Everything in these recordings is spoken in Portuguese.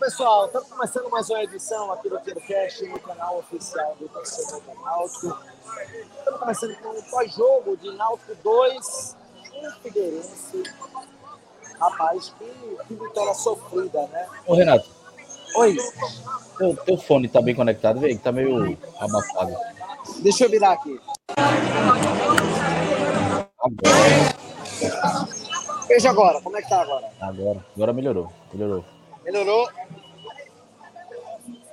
Pessoal, estamos começando mais uma edição aqui do TiroCast no canal oficial do torcedor do Náutico. Estamos começando com o pós-jogo de Náutico 2 em Figueirense. Rapaz, que, que vitória sofrida, né? Ô Renato, Oi, teu, teu fone tá bem conectado, vê que tá meio abafado. deixa eu virar aqui. Agora, Veja agora, como é que tá agora? agora, agora melhorou, melhorou. Melhorou?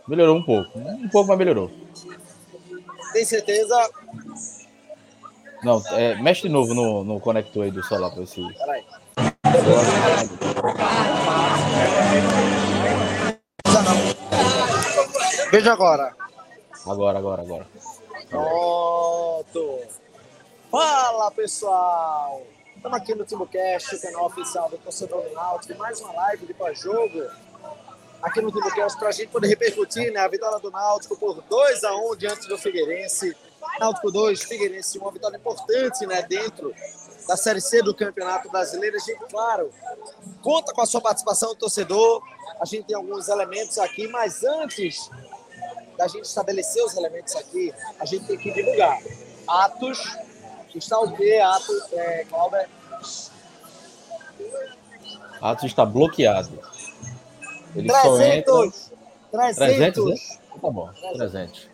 Melhorou um pouco, um pouco, mas melhorou. Tem certeza? Não, é, mexe de novo no, no conector aí do celular pra ver se. Peraí. Veja agora. Agora, agora, agora. Pronto. Fala, pessoal. Estamos aqui no TimbuCast, o canal oficial do Torcedor do Náutico. Mais uma live de pós-jogo aqui no TimbuCast para a gente poder repercutir né, a vitória do Náutico por 2 a 1 diante do Figueirense. Náutico 2, Figueirense 1, uma vitória importante né, dentro da Série C do Campeonato Brasileiro. A gente, claro, conta com a sua participação, torcedor. A gente tem alguns elementos aqui, mas antes da gente estabelecer os elementos aqui, a gente tem que divulgar. Atos, está o quê? Atos, é, Cláudio? Atos está bloqueado. Ele só entra. 300! 300! 300, né? Tá bom, 300.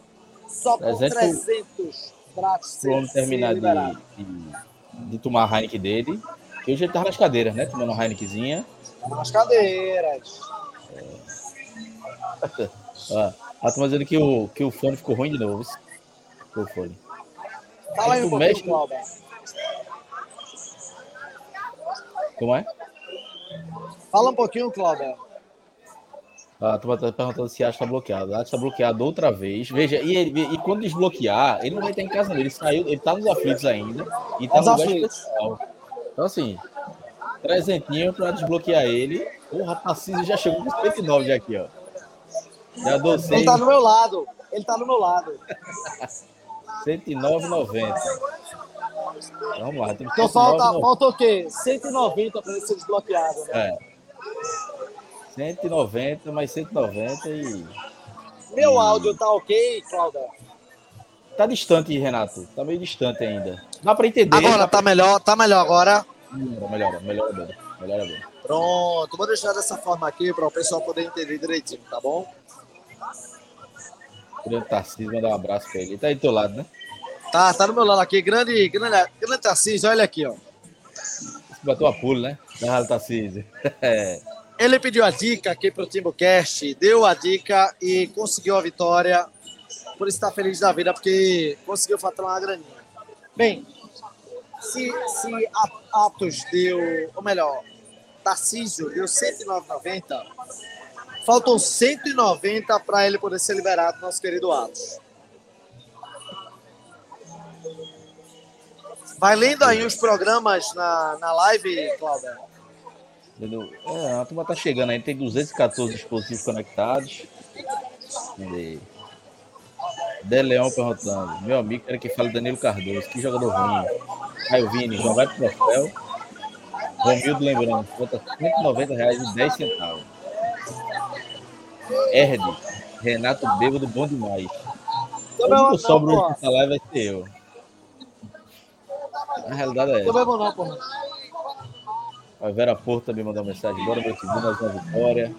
Só por 300 300 pratos Pro homem terminar de, de, de tomar a Heineken dele. Que hoje ele tava nas cadeiras, né? Tomando uma Heinekenzinha. Nas cadeiras. Ó, a turma dizendo que o, que o fone ficou ruim de novo. Ficou o fone. Fala aí um pouquinho, mexe- Cláudio. Como é? Fala um pouquinho, Cláudio. A turma tá perguntando se acha que tá bloqueado. Acha que tá bloqueado outra vez. Veja, e, ele- e quando desbloquear, ele não vai estar em casa, não. Ele saiu, ele tá nos aflitos ainda. E tá Nos no lugar aflitos. especial. Então, assim, trezentinho pra desbloquear ele. O Tarcísio já chegou com 109 já aqui, ó. Já dou Ele 100, tá do meu lado. Ele tá do meu lado. 109,90. Vamos lá, Então falta, 109,90. falta o quê? 190 para ele ser desbloqueado. Né? É. 190 mais 190 e. Meu áudio tá ok, Cláudio? Tá distante, Renato. Tá meio distante ainda. Dá pra entender. Agora tá melhor, tá melhor agora. Melhora, melhora, melhora bem. Melhora bem. Pronto, vou deixar dessa forma aqui para o pessoal poder entender direitinho, tá bom? Grande Tarcísio, mandar um abraço pra ele. Ele tá aí do teu lado, né? Tá, tá do meu lado aqui. Grande, grande, grande Tarcísio, olha aqui, ó. Bateu a pulo, né? Errado, Tarcísio. É. Ele pediu a dica aqui pro TimbuCast, deu a dica e conseguiu a vitória. Por tá feliz da vida, porque conseguiu faturar uma graninha. Bem, se, se Atos deu, ou melhor, Tarcísio deu 109,90, faltam 190 para ele poder ser liberado, nosso querido Atos. Vai lendo aí os programas na, na live, Cláudio. Entendeu? É, a turma tá chegando aí. Tem 214 dispositivos conectados. Cadê? De Leão perguntando. Meu amigo, quero que fale Danilo Cardoso. Que jogador ruim. Caio Vini, já vai pro troféu. Romildo lembrando, conta 190 reais e 10 centavos. Herde, Renato Bêbado, bom demais. O Também único sobro nessa live vai ser eu. A realidade é essa. Não bebo não, porra. A Vera Porto também mandou uma mensagem. Bora, meu segundo, mais uma vitória.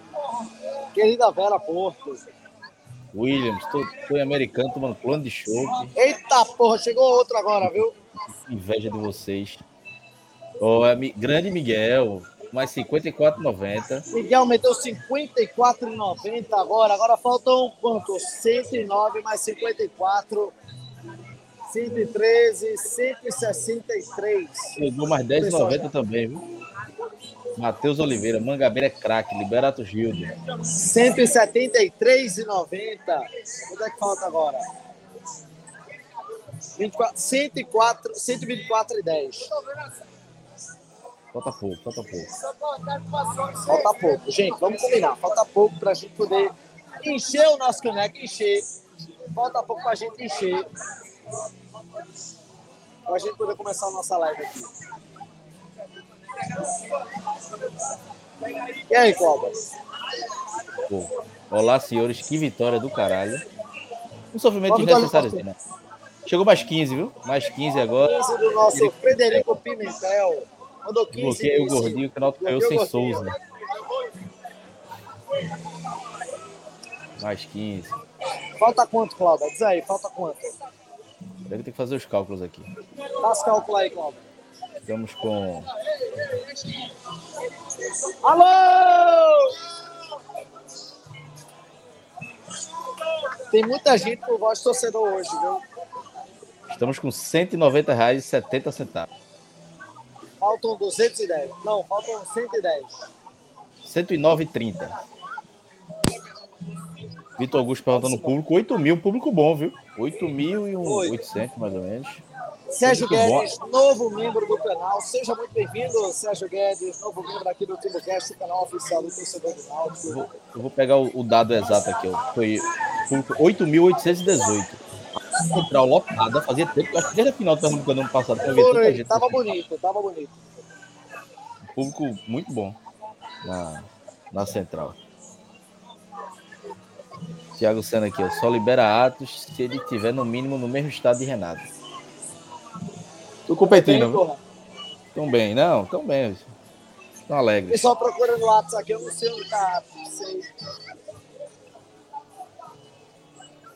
Querida Vera Porto. Williams, tô, tô em americano tomando plano de chope. Eita porra, chegou outro agora, viu? Inveja de vocês. Ó, é grande Miguel, mais 54,90. Miguel meteu 54,90 agora. Agora faltam quanto? 109 mais 54. 113, 163. Pegou mais 10,90 também, viu? Matheus Oliveira, Mangabeira é craque, Liberato Gildo. 173,90. Quanto é que falta agora? 24, 104, 124,10. Falta pouco, falta pouco. Falta pouco. Gente, vamos combinar. Falta pouco para a gente poder encher o nosso caneco, encher. Falta pouco para a gente encher. Para a gente poder começar a nossa live aqui. E aí? Pô, olá, senhores, que vitória do caralho. Um sofrimento desnecessário, assim, né? Chegou mais 15, viu? Mais 15 agora. 15 do nosso Ele... Frederico Pimentel. Mandou 15. Bloqueei o gordinho, que não caiu sem Souza. Mais 15. Falta quanto, Cláudio? Diz aí, falta quanto? Deve ter que fazer os cálculos aqui. Faz cálculo aí, Cláudio. Estamos com. Alô! Tem muita gente por voz torcedor hoje, viu? Estamos com R$ 190,70. Faltam 210. Não, faltam 110. 109,30. Vitor Augusto perguntando no público. 8 mil, público bom, viu? 8 mil e um 800, mais ou menos. Sérgio Guedes, bom. novo membro do canal. Seja muito bem-vindo, Sérgio Guedes, novo membro aqui do TimbuCast, o canal oficial do torcedor do Náutico. Eu vou, eu vou pegar o, o, dado exato aqui. Ó. Foi 8.818. Central lotada, fazia tempo, acho que desde a final do Pernambucano ano passado. Foi, tava bonito, tava bonito. Público muito bom na, na Central. Tiago Senna aqui, ó. Só libera Atos se ele tiver no mínimo no mesmo estado de Renato. Tô competindo. Bem, tão bem, não, tão bem. Tão alegre. Pessoal procurando o Atos aqui, eu não sei onde tá. Não sei.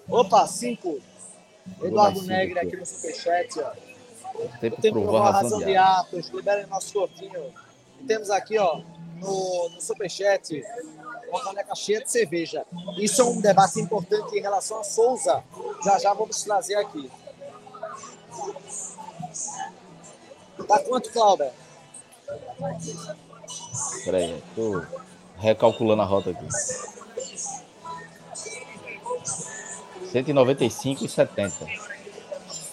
Opa, cinco. Eduardo Negre aqui no Superchat, ó. Tempo, tempo provou a razão, de Atos. Liberem nosso cortinho. E temos aqui, ó, no, no Superchat, uma caneca cheia de cerveja. Isso é um debate importante em relação a Souza. Já já vamos trazer aqui. Tá quanto, Cláudia? Peraí, tô recalculando a rota aqui. 195 e 70.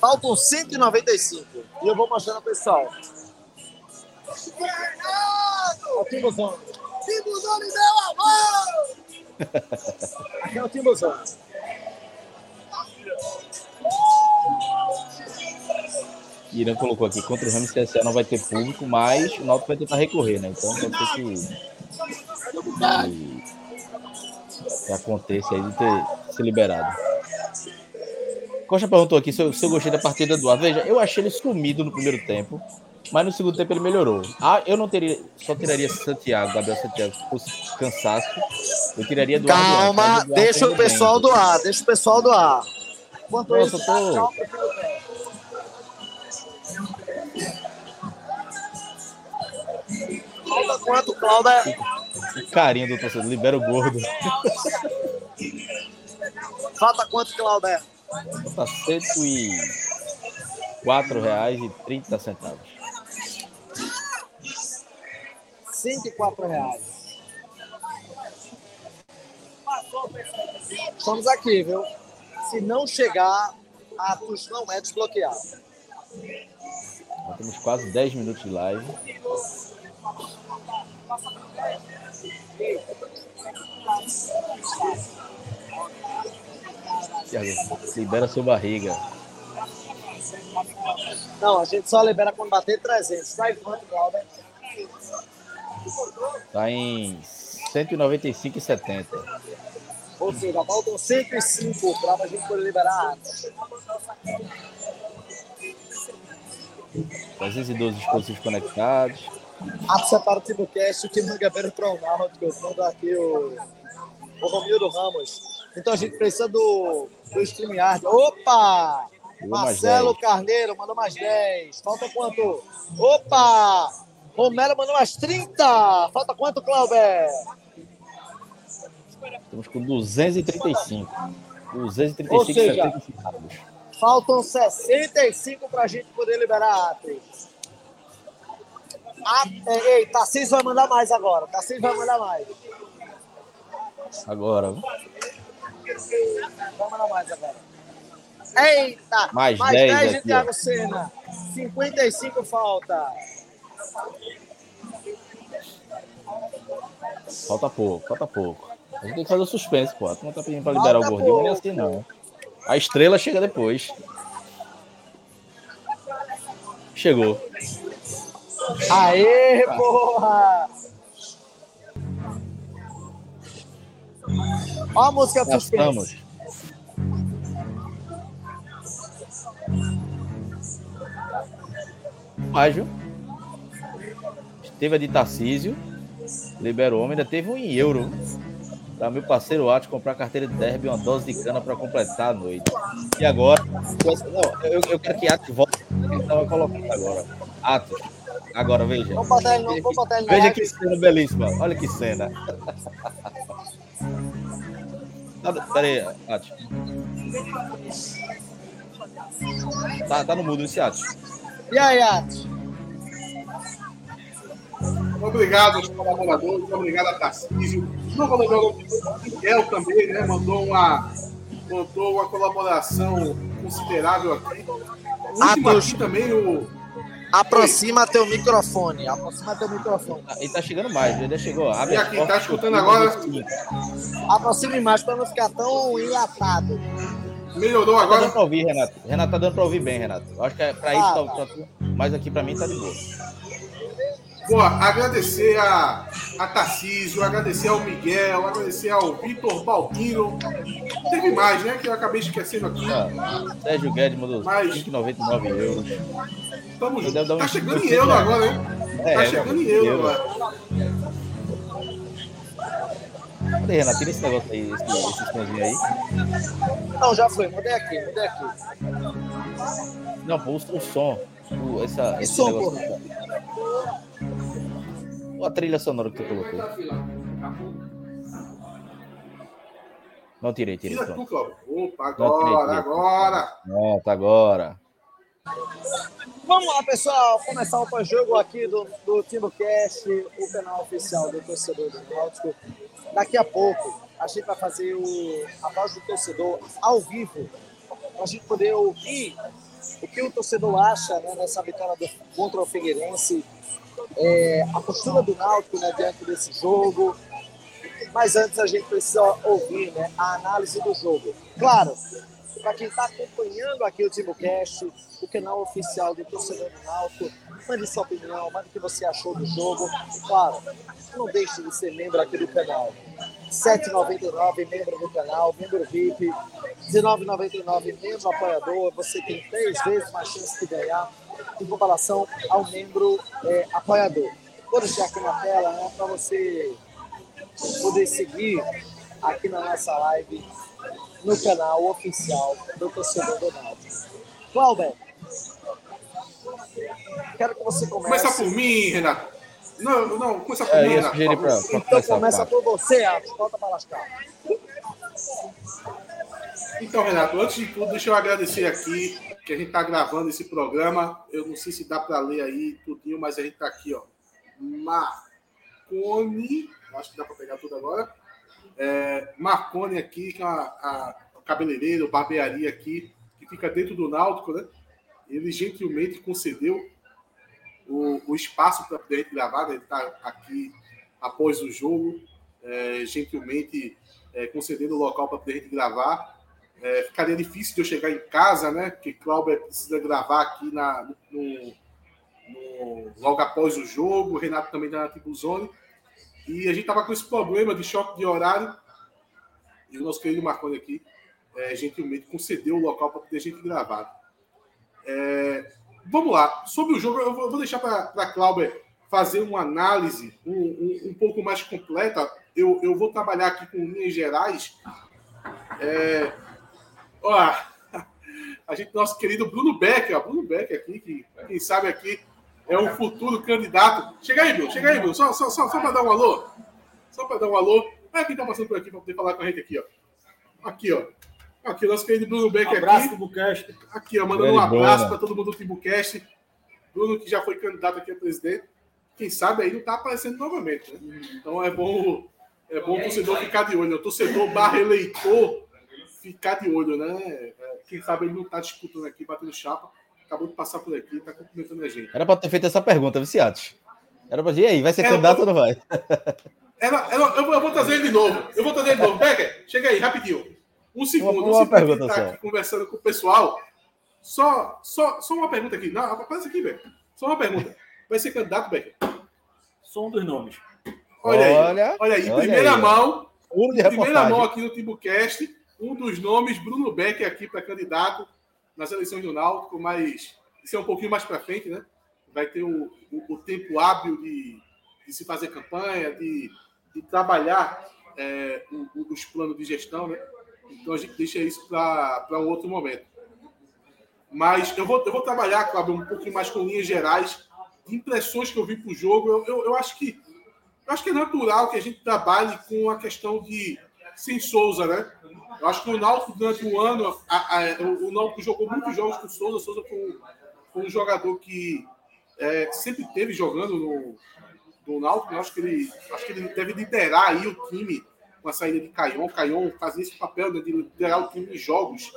Faltam 195. E eu vou mostrando ao pessoal. Fernando! Aqui, Timuzão. Timuzão me deu a mão! Aqui é o Timuzão. Irã colocou aqui, contra o Ramos CSA não vai ter público, mas o Náutico vai tentar recorrer, né? Então pode ser que, que, que aconteça aí de ter se liberado. Costa perguntou aqui se eu, se eu gostei da partida do Ar. Veja, eu achei ele sumido no primeiro tempo, mas no segundo tempo ele melhorou. Ah, eu não teria, só tiraria Santiago, Gabriel Santiago, se fosse cansaço. Eu tiraria do Calma, ar, do ar, deixa o pessoal do ar, deixa o pessoal do ar. Quanto Nossa, isso, tô... Falta quanto? O carinho do torcedor, libera o gordo. Falta quanto, cento e quatro reais e trinta centavos. Cento e quatro reais. Estamos aqui, viu? Se não chegar, Atos não é desbloqueado. Nós temos quase 10 minutos de live. Libera sua barriga. Não, a gente só libera quando bater 300. Tá em quanto, Glauber? Tá em 195,70. Ou seja, faltam 105 para a gente poder liberar 312 dispositivos conectados. Ato separa o Timocast, o time do Gabriel Tronáutico, manda aqui o, o Romildo Ramos. Então a gente precisa do, do StreamYard. Opa! Marcelo Carneiro mandou mais 10. Falta quanto? Opa! Romero mandou mais 30. Falta quanto, Clauber? Estamos com 235. 235 Ou seja, faltam 65 para a gente poder liberar atos. Ah, ei, Tarcísio vai mandar mais agora. Tarcísio vai mandar mais. Agora. Vamos mandar mais agora. Eita! Mais, mais 10, 10 de Thiago Senna. 55 falta. Falta pouco, falta pouco. A gente tem que fazer o suspense, pô. Tu não tá pedindo pra liberar falta o gordinho, mas é assim não. A estrela chega depois. Chegou. Aê, porra! Olha a música suspense. Mais, viu? Teve a de Tarcísio, liberou homem, ainda teve um em euro. Para meu parceiro Atos comprar carteira de derby e uma dose de cana para completar a noite. E agora, não, eu, eu quero que Atos volte. Ele estava colocando agora. Atos, agora veja. Vamos botar ele, não, vamos botar ele Veja que cena belíssima. Olha que cena. Peraí, Atos. Tá, tá no mudo esse Atos. E aí, Atos? Obrigado aos colaboradores, obrigado a Tarcísio. Não vou lembrar o Miguel também, né? Mandou uma, mandou uma colaboração considerável aqui. O último aqui também, o. Aproxima teu microfone. Aproxima teu microfone. Ele tá chegando mais, ele já chegou. Abre e aqui, tá escutando agora? Aproxime mais para não ficar tão enlatado. Melhorou agora? Tá dando pra ouvir, Renato. Renato tá dando pra ouvir bem, Renato. Acho que é pra isso, ah, tá, tá. mas aqui pra mim tá de boa. Pô, agradecer a, a Tarcísio, agradecer ao Miguel, agradecer ao Vitor Balbino. Teve mais, né? Que eu acabei esquecendo aqui. Ah, Sérgio Guedes mandou Mas... 5,99 euros. Tamo junto. Tá chegando em euro agora, hein? É, tá chegando em euro agora. Cadê, Renato? Tira esse negócio aí, esse, esse sonzinho aí. Não, já foi. Mudei aqui, mudei aqui. Não, pô, o, o som. O, essa, esse som, negócio. A trilha sonora que tu colocou. Não tirei, tirei. Tira tu, Opa, agora, Não, tirei, tirei. agora. Pronto, agora. Vamos lá, pessoal. Começar o pós-jogo aqui do, do TimbuCast, o canal oficial do torcedor do Náutico. Daqui a pouco, a gente vai fazer o, a voz do torcedor ao vivo, para a gente poder ouvir o que o torcedor acha né, nessa vitória do, contra o Figueirense é, a postura do Náutico né, diante desse jogo. Mas antes a gente precisa ouvir né, a análise do jogo. Claro, para quem está acompanhando aqui o TimoCast, o canal oficial do Torcedor do Náutico, mande sua opinião, mande o que você achou do jogo. Claro, não deixe de ser membro aqui do canal. R$ 7,99 membro do canal, membro VIP, R$ 19,99 membro apoiador. Você tem três vezes mais chance de ganhar em comparação ao membro é, apoiador. Vou deixar aqui na tela né, para você poder seguir aqui na nossa live no canal oficial do Torcedor do Náutico. Cláudio, quero que você comece. Começa por mim, Renato. Não, não, começa por é, mim, pra, pra então começa por você, Atos. Volta para lascar. Então, Renato, antes de tudo, deixa eu agradecer aqui que a gente está gravando esse programa. Eu não sei se dá para ler aí tudinho, mas a gente está aqui, ó. Marcone, acho que dá para pegar tudo agora. É, Marcone aqui, que é a, a cabeleireiro, barbearia aqui, que fica dentro do Náutico, né? Ele gentilmente concedeu o, o espaço para poder gravar, né? ele está aqui após o jogo, é, gentilmente é, concedendo o local para poder gravar. É, ficaria difícil de eu chegar em casa, né? Porque Cláudio precisa gravar aqui na, no, no, logo após o jogo, o Renato também está na Tribuzone. E a gente estava com esse problema de choque de horário. E o nosso querido Marconi aqui, é, gentilmente, concedeu o local para poder a gente gravar. É, vamos lá. Sobre o jogo, eu vou, deixar para a Cláudia fazer uma análise um, um, um, pouco mais completa. Eu, eu vou trabalhar aqui com linhas gerais. É, Ó, a gente, nosso querido Bruno Becker, ó, Bruno Becker aqui, que quem sabe aqui é um futuro candidato. Chega aí, Bruno, chega aí, Bruno, só, só, só, só para dar um alô. Só para dar um alô. Olha quem tá passando por aqui para poder falar com a gente aqui, ó. Aqui, ó. Aqui, nosso querido Bruno Becker abraço, aqui. Timbucast. Aqui, ó, mandando um abraço para todo mundo do Timbucast. Bruno, que já foi candidato aqui a presidente. Quem sabe aí não tá aparecendo novamente, né? Então é bom, é bom o torcedor ficar de olho. O torcedor barra eleitor ficar de olho, né? É, quem sabe ele não está disputando aqui, batendo chapa. Acabou de passar por aqui, está cumprimentando a gente. Era para ter feito essa pergunta, Viciatos. Era para dizer, aí, vai ser era, candidato ou não vai? Era, era, eu, eu, vou trazer ele de novo. Eu vou trazer ele de novo. Pega, chega aí, rapidinho. Um segundo. Uma, uma um pergunta tá aqui conversando com o pessoal. Só, só, só uma pergunta aqui. Não, aparece aqui, velho. Só uma pergunta. Vai ser candidato, Becker? Só um dos nomes. Olha, olha aí. Olha aí. Olha primeira aí, mão. Primeira reportagem. mão aqui no Timbucast, um dos nomes, Bruno Beck, aqui para candidato nas eleições do Náutico, mas isso é um pouquinho mais para frente, né? Vai ter o, o, o tempo hábil de, de, se fazer campanha, de, de trabalhar é, o, os planos de gestão, né? Então a gente deixa isso para um outro momento. Mas eu vou, eu vou trabalhar, Cláudio, um pouquinho mais com linhas gerais, impressões que eu vi para o jogo. Eu, eu, eu, acho que, eu acho que é natural que a gente trabalhe com a questão de sem Souza, né? Eu acho que o Náutico, durante o ano, a, a, o, Náutico jogou muitos jogos com o Souza. O Souza foi um, foi um jogador que é, sempre teve jogando no, no Náutico. Eu acho que, ele, acho que ele deve liderar aí o time com a saída de Caion. Caion fazia esse papel né, de liderar o time em jogos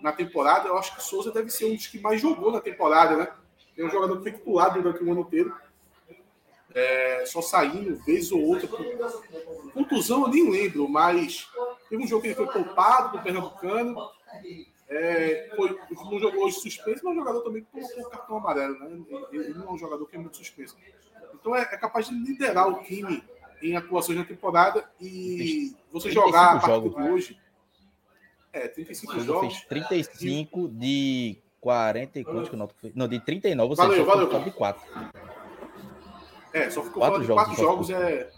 na temporada. Eu acho que Souza deve ser um dos que mais jogou na temporada, né? É um jogador que foi titular durante o ano inteiro. É, só saindo, vez ou outra. Contusão eu nem lembro, mas teve um jogo que ele foi poupado com o Pernambucano. É, foi, não jogou hoje suspenso, mas um jogador também colocou o cartão amarelo, né? Ele, não é um jogador que é muito suspenso. Então é, é, capaz de liderar o time em atuações na temporada e você jogar a partir de hoje. É, 35 jogos. Fez 35 de 40 e que o Náutico fez? Não, de 39, você valeu, valeu, de 4. É, só ficou quatro jogos, quatro jogos é.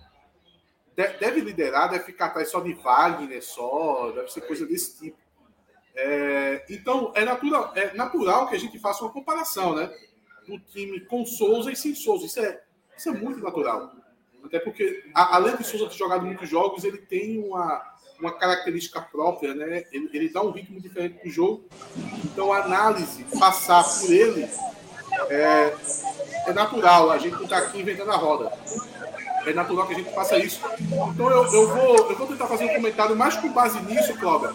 Deve liderar, deve ficar atrás só de Wagner, só, deve ser coisa desse tipo. É, então, é natural, é natural que a gente faça uma comparação, né? Do time com Souza e sem Souza. Isso é, isso é muito natural. Até porque, além de Souza ter jogado muitos jogos, ele tem uma, uma característica própria, né? Ele, ele dá um ritmo diferente para o jogo. Então, a análise, passar por ele, é, é natural. A gente não está aqui inventando a roda. É natural que a gente faça isso. Então, eu, eu, vou, eu vou tentar fazer um comentário mais com base nisso, Cláudio.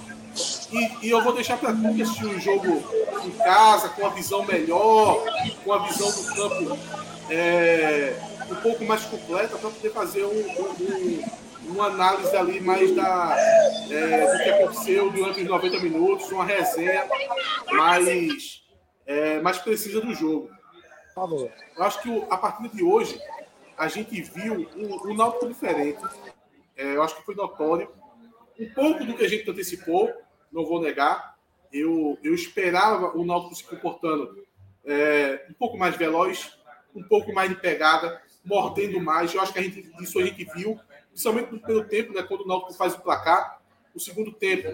E, e, eu vou deixar para que assistir o jogo em casa, com a visão melhor, com a visão do campo é, um pouco mais completa, para poder fazer um, um, uma análise ali mais da, é, do que aconteceu durante os 90 minutos, uma resenha mais, é, mais precisa do jogo. Eu acho que a partir de hoje a gente viu um, um Náutico diferente. É, eu acho que foi notório. Um pouco do que a gente antecipou, não vou negar. Eu, eu esperava o Náutico se comportando é, um pouco mais veloz, um pouco mais de pegada, mordendo mais. Eu acho que a gente, isso a gente viu, principalmente no primeiro tempo, né, quando o Náutico faz o placar. O segundo tempo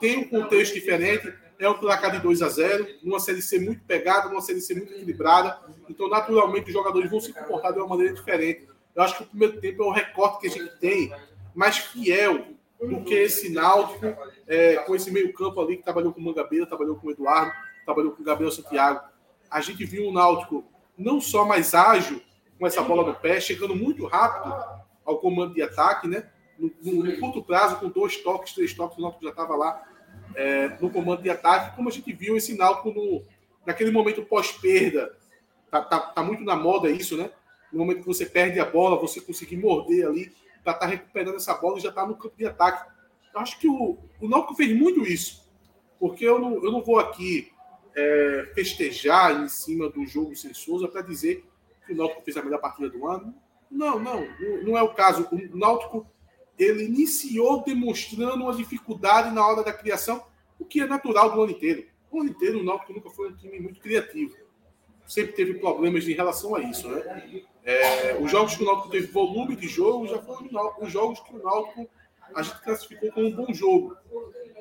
tem um contexto diferente, é um placar de 2 a 0 numa Série C muito pegada, numa Série C muito equilibrada. Então, naturalmente, os jogadores vão se comportar de uma maneira diferente. Eu acho que o primeiro tempo é o recorte que a gente tem mais fiel do que esse Náutico, é, com esse meio-campo ali que trabalhou com o Mangabeira, trabalhou com o Eduardo, trabalhou com o Gabriel Santiago. A gente viu o Náutico não só mais ágil com essa bola no pé, chegando muito rápido ao comando de ataque, né? No, no, no curto prazo, com dois toques, três toques, o Náutico já estava lá é, no comando de ataque, como a gente viu esse Náutico no, naquele momento pós-perda. Tá, tá, tá muito na moda isso, né? No momento que você perde a bola, você conseguir morder ali para estar tá recuperando essa bola e já está no campo de ataque. Eu acho que o, o Náutico fez muito isso, porque eu não, eu não vou aqui é, festejar em cima do jogo sem Souza para dizer que o Náutico fez a melhor partida do ano. Não, não, não é o caso. O Náutico ele iniciou demonstrando uma dificuldade na hora da criação, o que é natural do ano inteiro. O ano inteiro o Náutico nunca foi um time muito criativo. Sempre teve problemas em relação a isso, né? É, os jogos que o Náutico teve volume de jogo já foram os jogos que o Náutico a gente classificou como um bom jogo.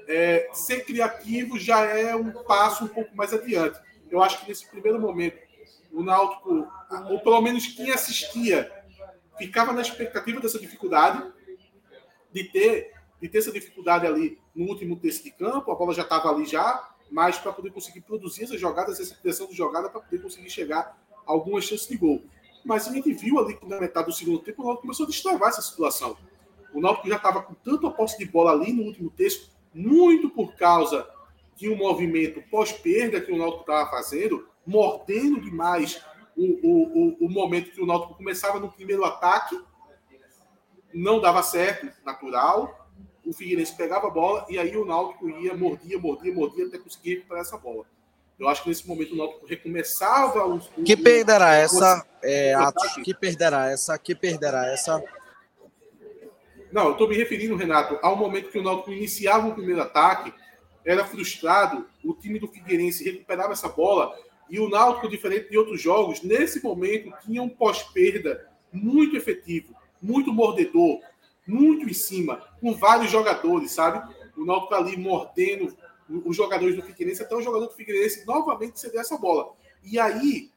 É, ser criativo já é um passo um pouco mais adiante. Eu acho que nesse primeiro momento o Náutico, ou pelo menos quem assistia, ficava na expectativa dessa dificuldade de ter, de ter essa dificuldade ali no último terço de campo, a bola já estava ali já, mas para poder conseguir produzir essas jogadas, essa pressão de jogada, para poder conseguir chegar a algumas chances de gol. Mas a gente viu ali que na metade do segundo tempo o Náutico começou a destravar essa situação. O Náutico já estava com tanta posse de bola ali no último terço, muito por causa de um movimento pós-perda que o Náutico estava fazendo, mordendo demais o, o, o, o momento que o Náutico começava no primeiro ataque não dava certo, natural. O Figueirense pegava a bola e aí o Náutico ia, mordia, mordia, mordia até conseguir recuperar essa bola. Eu acho que nesse momento o Náutico recomeçava os. Que perderá essa, é, Atos, que perderá essa, que perderá essa. Não, eu estou me referindo, Renato, ao momento que o Náutico iniciava o primeiro ataque, era frustrado, o time do Figueirense recuperava essa bola e o Náutico, diferente de outros jogos, nesse momento tinha um pós-perda muito efetivo, muito mordedor, muito em cima, com vários jogadores, sabe? O Náutico ali mordendo os jogadores do Figueirense, até o jogador do Figueirense novamente ceder essa bola. E aí,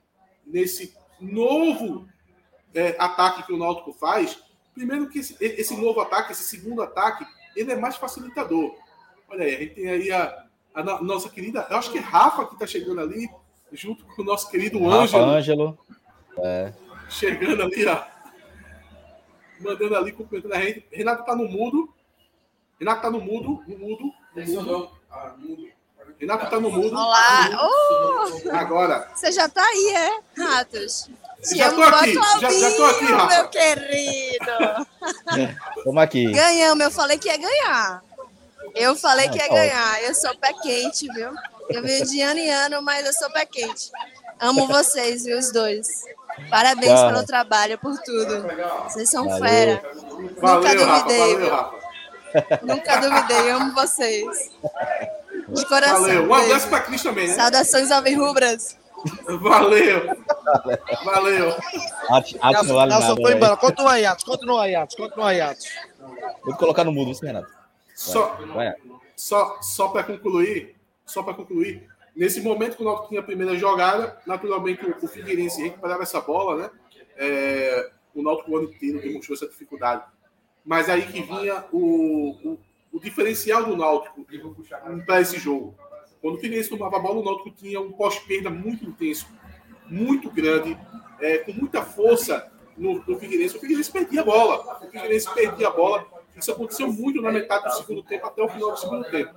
nesse novo é, ataque que o Náutico faz, primeiro que esse, esse, novo ataque, esse segundo ataque, ele é mais facilitador. Olha aí, a gente tem aí a, a nossa querida, eu acho que é Rafa que está chegando ali, junto com o nosso querido Ângelo. Ângelo. É. Chegando ali, ó. Mandando ali, cumprimentando a gente. Renato tá no mudo. Renato tá no mudo, no mudo, no mudo. Ah, mudo. Renato tá no mudo. Olá! Uh! Agora. Você já tá aí, é, Ratos? já tô aqui, já, já tô aqui, Rafa. Meu querido. Vamos aqui. Ganhamos, eu falei que ia ganhar. Eu falei que ia ganhar. Eu sou pé quente, viu? Eu venho de ano em ano, mas eu sou pé quente. Amo vocês, viu, os dois. Parabéns Cara. pelo trabalho, por tudo. Vocês são valeu. fera. Valeu, Nunca duvidei, Rafa, Nunca duvidei, amo vocês. De coração. Valeu. Um abraço pra Cris também, né? Saudações alvirrubras. Valeu. Valeu. Atos, Atos não vale nada. Foi embora. Continua aí, Atos. Continua aí, Atos. Continua aí, Atos. Vou colocar no mudo, isso, Renato. Só, vai. só, só para concluir, só para concluir, nesse momento que o Náutico tinha a primeira jogada, naturalmente o, Figueirense recuperava essa bola, né? É, o Náutico o ano inteiro demonstrou essa dificuldade. Mas aí que vinha o, o, o diferencial do Náutico para esse jogo. Quando o Figueirense tomava a bola, o Náutico tinha um pós-perda muito intenso, muito grande, é, com muita força no, no Figueirense. O Figueirense perdia a bola. O Figueirense perdia a bola. Isso aconteceu muito na metade do segundo tempo até o final do segundo tempo.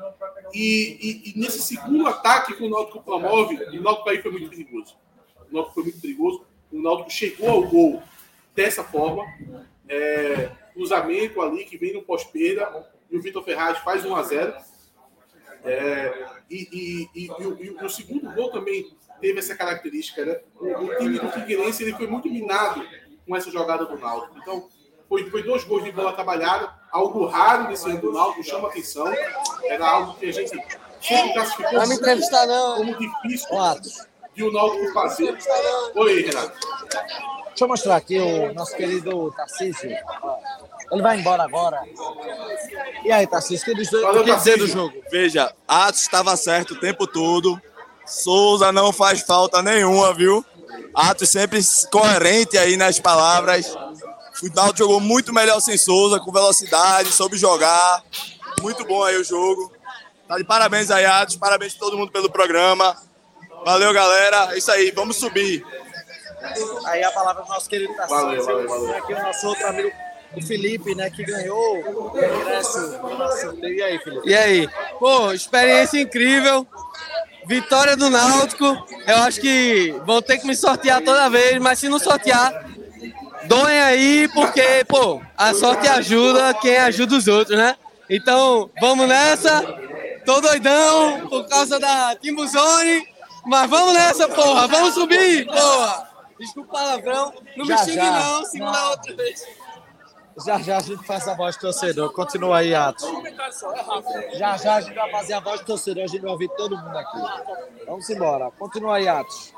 E, e, e nesse segundo ataque que o Náutico promove, o Náutico aí foi muito perigoso. O Náutico foi muito perigoso. O Náutico chegou ao gol dessa forma. É, cruzamento ali que vem no pós-perda e o Vitor Ferraz faz 1 a 0 é, e, e, o, segundo gol também teve essa característica, né? O, o, time do Figueirense ele foi muito minado com essa jogada do Náutico. Então, foi, foi dois gols de bola trabalhada, algo raro nesse Náutico, chama atenção. Era algo que a gente sempre classificou não me entrevistar, não. como difícil de o Náutico fazer. Oi, Renato. Deixa eu mostrar aqui o nosso querido Tarcísio. Ele vai embora agora. E aí, Tarcísio, o que, do, Valeu, que dizer do jogo? Veja, Atos estava certo o tempo todo. Souza não faz falta nenhuma, viu? Atos sempre coerente aí nas palavras. O Náutico jogou muito melhor sem Souza, com velocidade, soube jogar. Muito bom aí o jogo. Tá de parabéns aí, Atos. Parabéns a todo mundo pelo programa. Valeu, galera. É isso aí, vamos subir. Aí a palavra do nosso querido Tarcísio. Valeu, valeu, valeu. Aqui o nosso outro amigo o Felipe, né, que ganhou o ingresso. E aí, Felipe? E aí? Pô, experiência incrível. Vitória do Náutico. Eu acho que vão ter que me sortear toda vez, mas se não sortear, doem aí, porque, pô, a sorte ajuda quem ajuda os outros, né? Então, vamos nessa. Tô doidão por causa da Timbuzone, mas vamos nessa, porra. Vamos subir, porra. Desculpa o palavrão. Não já, me xingue, não. Segunda não. outra vez. Já já a gente faz a voz do torcedor. Continua aí, Atos. Já já a gente vai fazer a voz do torcedor. A gente vai ouvir todo mundo aqui. Vamos embora. Continua aí, Atos.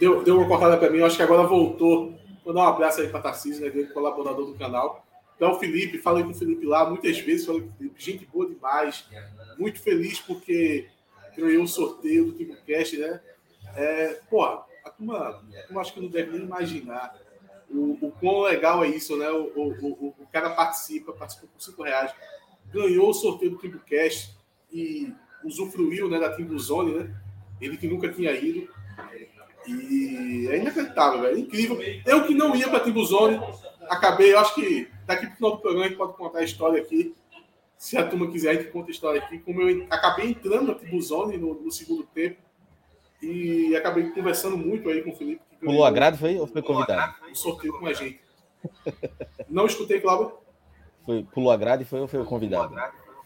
Deu, deu uma cortada para mim. Eu acho que agora voltou. Vou dar um abraço aí para Tarcísio, né? Grande colaborador do canal. Então, Felipe, falei com o Felipe lá muitas vezes. Falei com o Felipe. Gente boa demais. Muito feliz porque ganhou o sorteio do TimoCast, né? É, porra, a turma, turma acho que não deve nem imaginar o, o quão legal é isso, né? O, o, o, o cara participa, participa por 5 reais, ganhou o sorteio do Timbucast e usufruiu né, da Timbuzone, né? Ele que nunca tinha ido. E é inacreditável, velho. É incrível. Eu que não ia para a Timbuzone, acabei, eu acho que daqui para o final do programa a gente pode contar a história aqui. Se a turma quiser, a gente conta a história aqui. Como eu acabei entrando na Timbuzone no, no segundo tempo e acabei conversando muito aí com o Felipe Pulou a grade foi, ou foi convidado? Um sorteio com a gente. Não escutei, Cláudio. Foi, pulou a grade foi ou foi o convidado?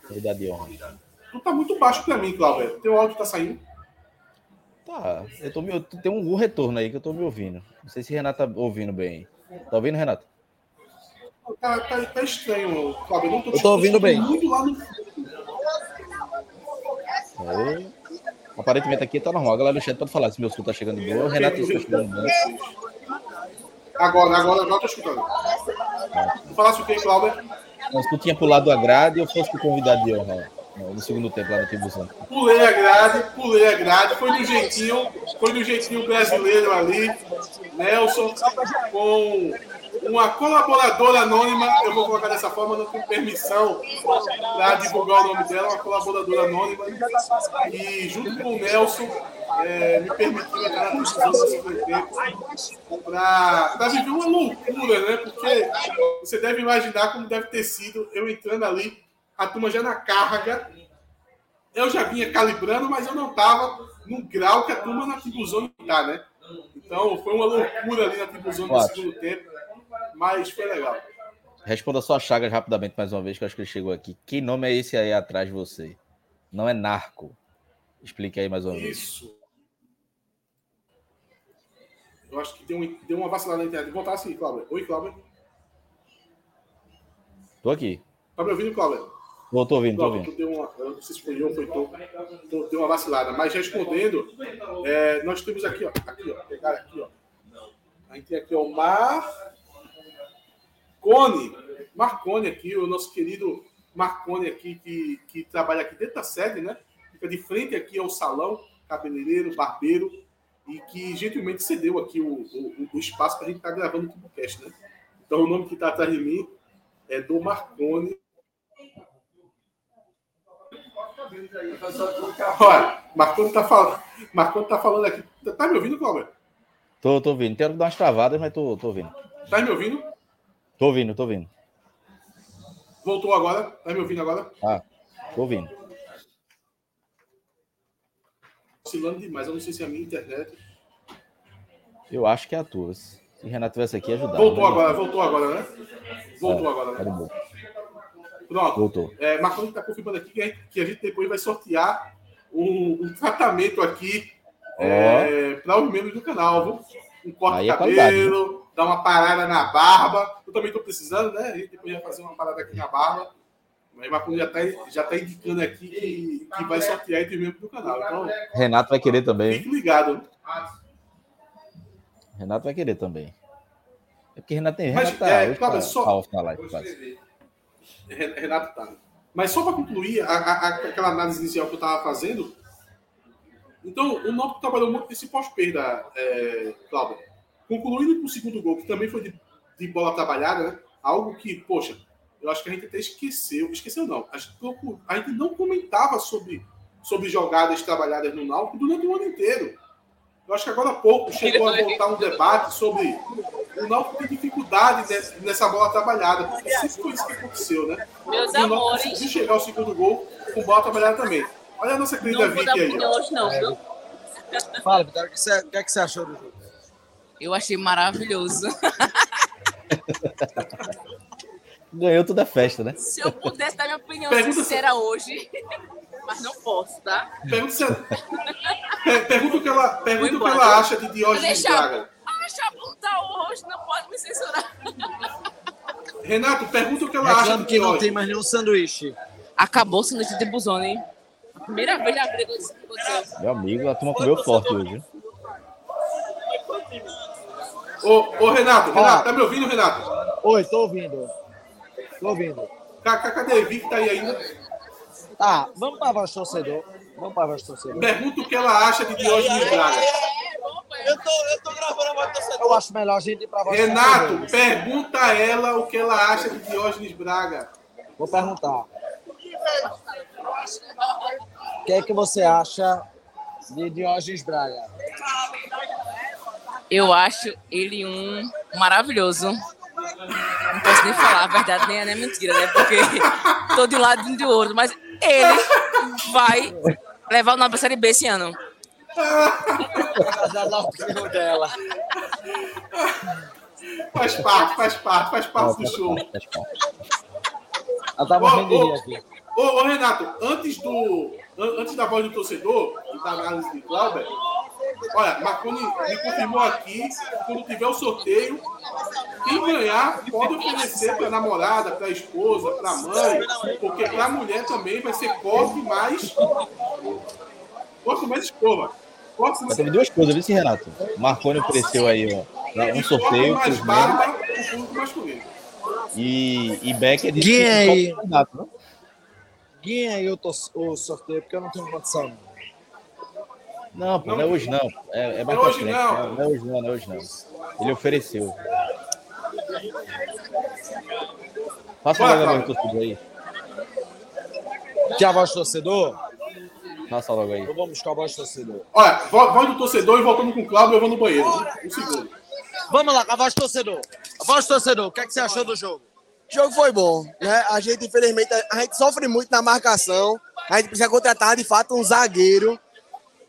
Convidado de honra. Tu tá muito baixo para mim, Cláudio. Teu áudio tá saindo. Tá, eu tô me, tem um retorno aí que eu tô me ouvindo. Não sei se o Renato tá ouvindo bem. Tá ouvindo, Renato? Tá, tá, tá estranho, Cláudio. Eu, não tô, Eu tô ouvindo bem. Muito lá no... É. Aparentemente aqui tá normal. A galera do chat pode falar se meu som tá chegando boa. O Renato está chegando bem. Agora, agora, agora tô escutando. Tu falasse o que, Cláudio? Mas tu tinha pulado a grade ou fosse o convidado de honra no segundo tempo lá? Pulei a grade, pulei a grade, foi do jeitinho, foi do jeitinho brasileiro ali, Nelson, com uma colaboradora anônima, eu vou colocar dessa forma, não tenho permissão para divulgar o nome dela, uma colaboradora anônima, e junto com o Nelson, é, me permitiu entrar na do segundo tempo para viver uma loucura, né? Porque você deve imaginar como deve ter sido eu entrando ali, a turma já na carga, eu já vinha calibrando, mas eu não estava no grau que a turma na Tibuzone está, né? Então foi uma loucura ali na Tibuzone no segundo tempo, mas foi legal. Responda só a Chagas rapidamente mais uma vez, que eu acho que ele chegou aqui. Que nome é esse aí atrás de você? Não é narco. Explique aí mais uma vez. Isso. Eu acho que deu, um, deu uma vacilada na internet. Voltar assim, Cláudio. Oi, Cláudio. Tô aqui. Tá me ouvindo, Cláudio? Tô, tô ouvindo, tô ouvindo. deu uma, eu não sei se foi eu ou foi tu, tu deu uma vacilada. Mas respondendo, é, nós temos aqui, ó. Aqui, ó. Pegaram aqui, ó. A gente tem aqui, ó, o Mar... Cone. Marcone aqui, o nosso querido Marcone aqui, que, que trabalha aqui dentro da sede, né? Fica de frente aqui ao salão, cabeleireiro, barbeiro, e que gentilmente cedeu aqui o, o, o espaço para a gente estar gravando o podcast, né? Então o nome que está atrás de mim é do Marcone. Olha, está falando, Marcone tá falando aqui. Tá, tá me ouvindo, Cláudio? Tô, tô ouvindo. Quero dar umas travadas, mas tô, tô ouvindo. Tá me ouvindo? Tô ouvindo, tô ouvindo. Voltou agora? Tá me ouvindo agora? Ah, tô ouvindo. Oscilando demais, eu não sei se é a minha internet. Eu acho que é a tua. Se o Renato tivesse aqui, ajudava. Voltou agora, voltou agora, né? Voltou É, agora, tá né? Pronto. Voltou. É, Marconi está confirmando aqui que a, gente, que a gente depois vai sortear um, um tratamento aqui para os membros do canal, viu? Um corte de é qualidade, cabelo, dar uma parada na barba. Eu também estou precisando, né? A gente depois vai fazer uma parada aqui na barba. Mas Marconi já está já tá indicando aqui que, que vai sortear entre os membros do canal. Então, Renato vai querer também. fique ligado. Renato vai querer também. É porque Renato tem. Mas, Renato tá, é, tá, só- tá off na live, quase. Re- Renato tá. Mas só para concluir a- a- aquela análise inicial que eu estava fazendo, então o Náutico trabalhou muito nesse pós-perda, é, Cláudio. Concluindo com o segundo gol, que também foi de, de bola trabalhada, né? Algo que, poxa, eu acho que a gente até esqueceu. Esqueceu não. A gente, não- a gente não comentava sobre, sobre jogadas trabalhadas no Náutico durante o ano inteiro. Eu acho que agora há pouco chegou a voltar um debate sobre o Náutico tem dificuldade nessa, bola trabalhada, porque sempre foi isso que aconteceu, né? Meus E o Náutico amores, conseguiu chegar ao segundo gol com bola trabalhada também. Olha a nossa querida não vou dar Vicky aí. hoje não, viu? Fala, Vitória, o que você- o que, é que você achou do jogo? Eu achei maravilhoso. Ganhou toda a festa, né? Se eu pudesse dar minha opinião Pergunta- sincera hoje, mas não posso, tá? Pergunta, se- pergunta o que ela, pergunta o que ela acha de Diógenes Deixa- Braga. Ah, Chabu tá hoje, não pode me censurar. Renato, pergunta o que ela acha Reclamo de que não tem mais nenhum sanduíche. Acabou o sanduíche de busone, hein? Primeira vez na vida que. Meu amigo, a turma comeu forte hoje. viu? Ô, ô, Renato, Renato, tá me ouvindo, Renato? Oi, tô ouvindo. Tô ouvindo. Ca- ca- Cadê a Vicky? Tá aí ainda? Tá, vamos para a voz do torcedor. Vamos para a voz do torcedor. Pergunta o que ela acha de Diógenes Braga. Eu tô, eu tô gravando a voz do torcedor. Eu acho melhor a gente ir para a voz Renato, torcedor. pergunta a ela o que ela acha de Diógenes Braga. Vou perguntar. O que é que você acha de Diógenes Braga? Eu acho ele um maravilhoso. Não posso nem falar, a verdade nem é nem mentira, né? Porque tô de um lado e do outro. Mas ele vai levar o nome pra Série B esse ano. Dá a opinião dela. Faz parte, faz parte, faz parte do show. Ela tá ô, rir aqui. Ô, ô, Renato, antes, do, an- antes da voz do torcedor, da análise de Clauber, Olha, Marconi me confirmou aqui, quando tiver o sorteio, quem ganhar pode oferecer para namorada, para esposa, para mãe, porque para a mulher também vai ser corte mais. Corte mais escova. Mais teve duas coisas, viu, Renato? Marconi ofereceu aí, ó, um sorteio membros, para o público masculino. e, e Becker disse Guia que aí. candidato, né? Guinha aí o, o sorteio, porque eu não tenho condição. Não, pô, não é hoje não. É, é mais Não é hoje não. Não, não é hoje não, não é hoje não. Ele ofereceu. Passa Bora, logo agora torcedor aí. Que a voz do torcedor? Passa logo aí. Eu vou buscar a voz do torcedor. Olha, vo- voz do torcedor e voltando com o Cláudio, eu vou no banheiro. Um segundo. Vamos lá, a voz do torcedor. A voz do torcedor, o que, é que você achou do jogo? O jogo foi bom, né? A gente, infelizmente, a gente sofre muito na marcação. A gente precisa contratar, de fato, um zagueiro.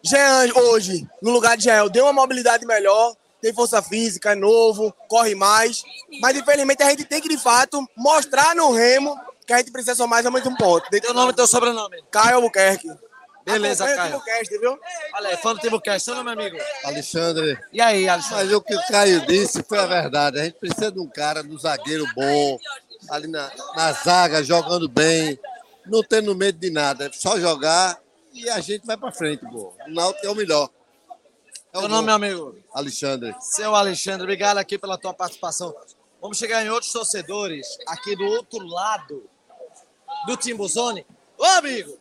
Jean, hoje, no lugar de Jean, deu uma mobilidade melhor, tem força física, é novo, corre mais. Mas, infelizmente, a gente tem que, de fato, mostrar no Remo que a gente precisa somar mais um ponto. Teu nome e teu sobrenome. Caio Albuquerque. Beleza, Caio. Timbucast, viu? Olha aí, fã do Timbucast, seu nome, amigo. Alexandre, E aí, Alexandre? mas o que o Caio disse foi a verdade. A gente precisa de um cara, de um zagueiro bom, ali na, na zaga, jogando bem, não tendo medo de nada. É só jogar e a gente vai pra frente, pô. O Náutico é o melhor. É o Seu nome, bom. amigo. Alexandre. Seu Alexandre, obrigado aqui pela tua participação. Vamos chegar em outros torcedores aqui do outro lado do Timbuzone. Ô, amigo!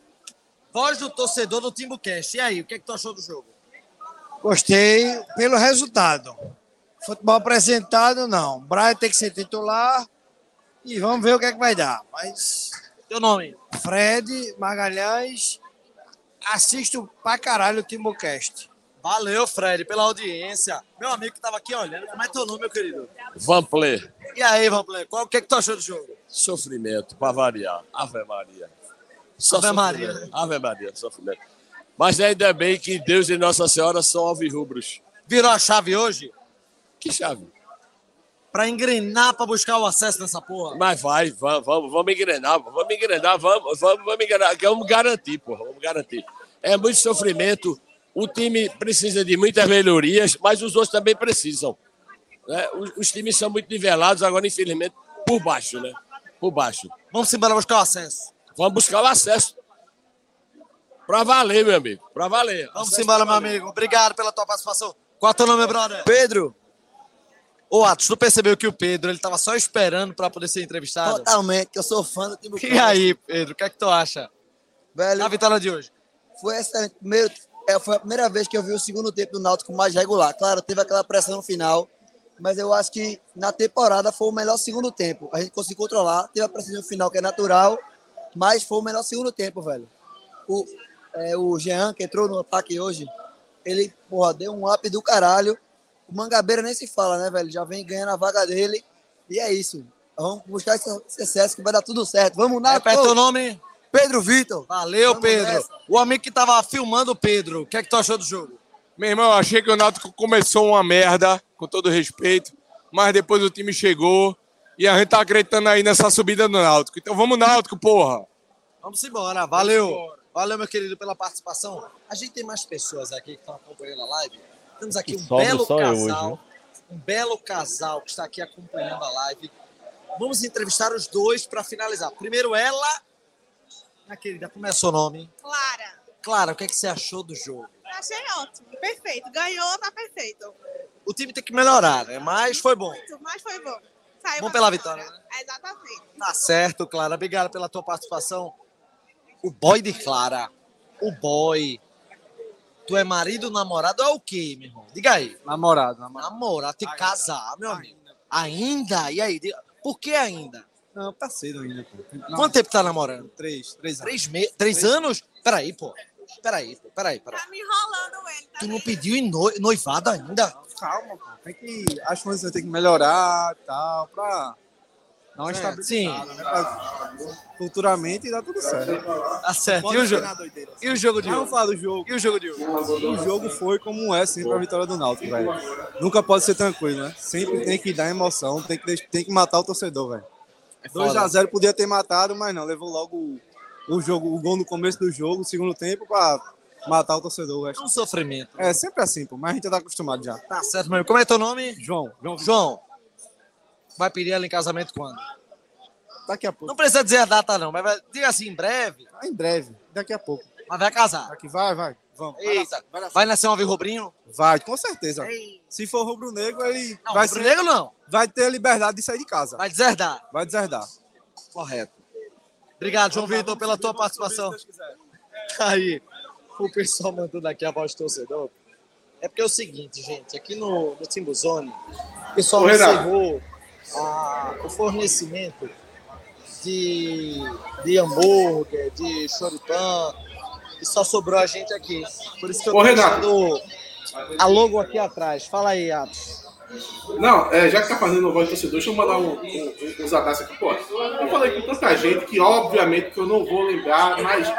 Voz do torcedor do Timbucast. E aí, o que, é que tu achou do jogo? Gostei pelo resultado. Futebol apresentado, não. Brian tem que ser titular e vamos ver o que é que vai dar. Mas Teu nome? Fred Magalhães, assisto pra caralho o Timbucast. Valeu, Fred, pela audiência. Meu amigo que tava aqui olhando. Como é teu nome, meu querido? Vanplay, E aí, Vamplay, qual o que, é que tu achou do jogo? sofrimento, para variar. Ave Maria. Ave Maria. sofrimento. Ave Maria, sofrimento. Mas ainda bem que Deus e Nossa Senhora são alvirrubros. Virou a chave hoje Que chave. Pra engrenar pra buscar o acesso nessa porra. Mas vai, vamos, vamos, vamos engrenar, vamos engrenar, vamos, vamos, vamos engrenar, vamos garantir, porra, vamos garantir. É muito sofrimento, o time precisa de muitas melhorias, mas os outros também precisam. né? Os, os times são muito nivelados, agora, infelizmente, por baixo, né? Por baixo. Vamos embora buscar o acesso. Vamos buscar o acesso. Pra valer, meu amigo, pra valer. Vamos Acesso embora, meu valer. amigo. Obrigado pela tua participação. Qual é o teu nome, brother? Pedro, Ô, Atos, tu percebeu que o Pedro, ele tava só esperando pra poder ser entrevistado? totalmente, que eu sou fã do Timbucast. E aí, Pedro, o que é que tu acha Velho, da vitória de hoje? foi excelente. Primeiro, é, foi a primeira vez que eu vi o segundo tempo do Náutico mais regular. Claro, teve aquela pressão no final, mas eu acho que na temporada foi o melhor segundo tempo. A gente conseguiu controlar, teve a pressão no final que é natural, mas foi o melhor segundo tempo, velho. O, é, o Jean, que entrou no ataque hoje, ele, porra, deu um up do caralho. O Mangabeira nem se fala, né, velho? Já vem ganhando a vaga dele. E é isso. Vamos buscar esse excesso que vai dar tudo certo. Vamos, Repete teu Náutico! nome. Pedro Vitor. Valeu, Vamos Pedro. nessa. O amigo que tava filmando o Pedro, o que é que tu achou do jogo? Meu irmão, eu achei que o Náutico começou uma merda, com todo respeito, mas depois o time chegou e a gente tá acreditando aí nessa subida do Náutico. Então vamos, Náutico, porra! Vamos embora. Valeu. Valeu, meu querido, pela participação. A gente tem mais pessoas aqui que estão acompanhando a live. Temos aqui um belo hoje, casal. viu? um belo casal que está aqui acompanhando a live. Vamos entrevistar os dois para finalizar. Primeiro ela. Minha querida, como é seu nome? Clara. Clara, o que, é que você achou do jogo? Achei ótimo. Perfeito. Ganhou, tá perfeito. O time tem que melhorar, né? Mas foi bom. Mas foi bom. Saiu Bom pela vitória, né? Exatamente. Tá certo, Clara. Obrigado pela tua participação. O boy de Clara. O boy. Tu é marido, namorado é o quê, meu irmão? Diga aí. Namorado, namorado. Namorado, tem que casar, meu amigo. Ainda? E aí? Diga- Por que ainda? Não, tá cedo ainda, pô. Não, Quanto tempo tá namorando? Três, três anos. Três meses? Três anos? Peraí, pô. Peraí, pô. Peraí, peraí. Tá me enrolando ele. Tu não pediu noi- noivado ainda? Calma, pô. Tem que. Que você tem que melhorar e tal, pra uma É, estabilizada, né? Pra futuramente dar tudo certo. Tá certo. E o jogo? E o jogo de Vamos hoje? falar do jogo. E o jogo de hoje? O jogo foi como é sempre a vitória do Náutico, velho. Nunca pode ser tranquilo, né? Sempre tem que dar emoção, tem que, tem que matar o torcedor, velho. É foda. 2x0 podia ter matado, mas não, levou logo o, jogo, o gol no começo do jogo, segundo tempo, pra matar o torcedor. É um sofrimento. É sempre assim, pô, mas a gente já tá acostumado já. Tá certo, meu. Como é teu nome? João. João. João. Vai pedir ela em casamento quando? Daqui a pouco. Não precisa dizer a data, não, mas vai, diga assim, em breve. Em breve, daqui a pouco. Mas vai casar. Aqui vai, vai. Vamos. Eita, vai nascer um alvirrubrinho? Vai, com certeza. Se for rubro-negro, ele Não, vai rubro-negro não. Vai ter a liberdade de sair de casa. Vai deserdar. Vai deserdar. Correto. Obrigado, João Vitor, pela tua participação. Aí, o pessoal mandando aqui a voz do torcedor. É porque é o seguinte, gente, aqui no, no Timbuzone, o pessoal encerrou a- o fornecimento de, de hambúrguer, de choripã, e só sobrou a gente aqui. Por isso que eu Ô, tô Renato. a logo aqui atrás. Fala aí, Atos. Não, é, já que tá fazendo voz de torcedor, deixa eu mandar um, um, uns abraços aqui. Pô, eu falei com tanta gente que, obviamente, que eu não vou lembrar, mas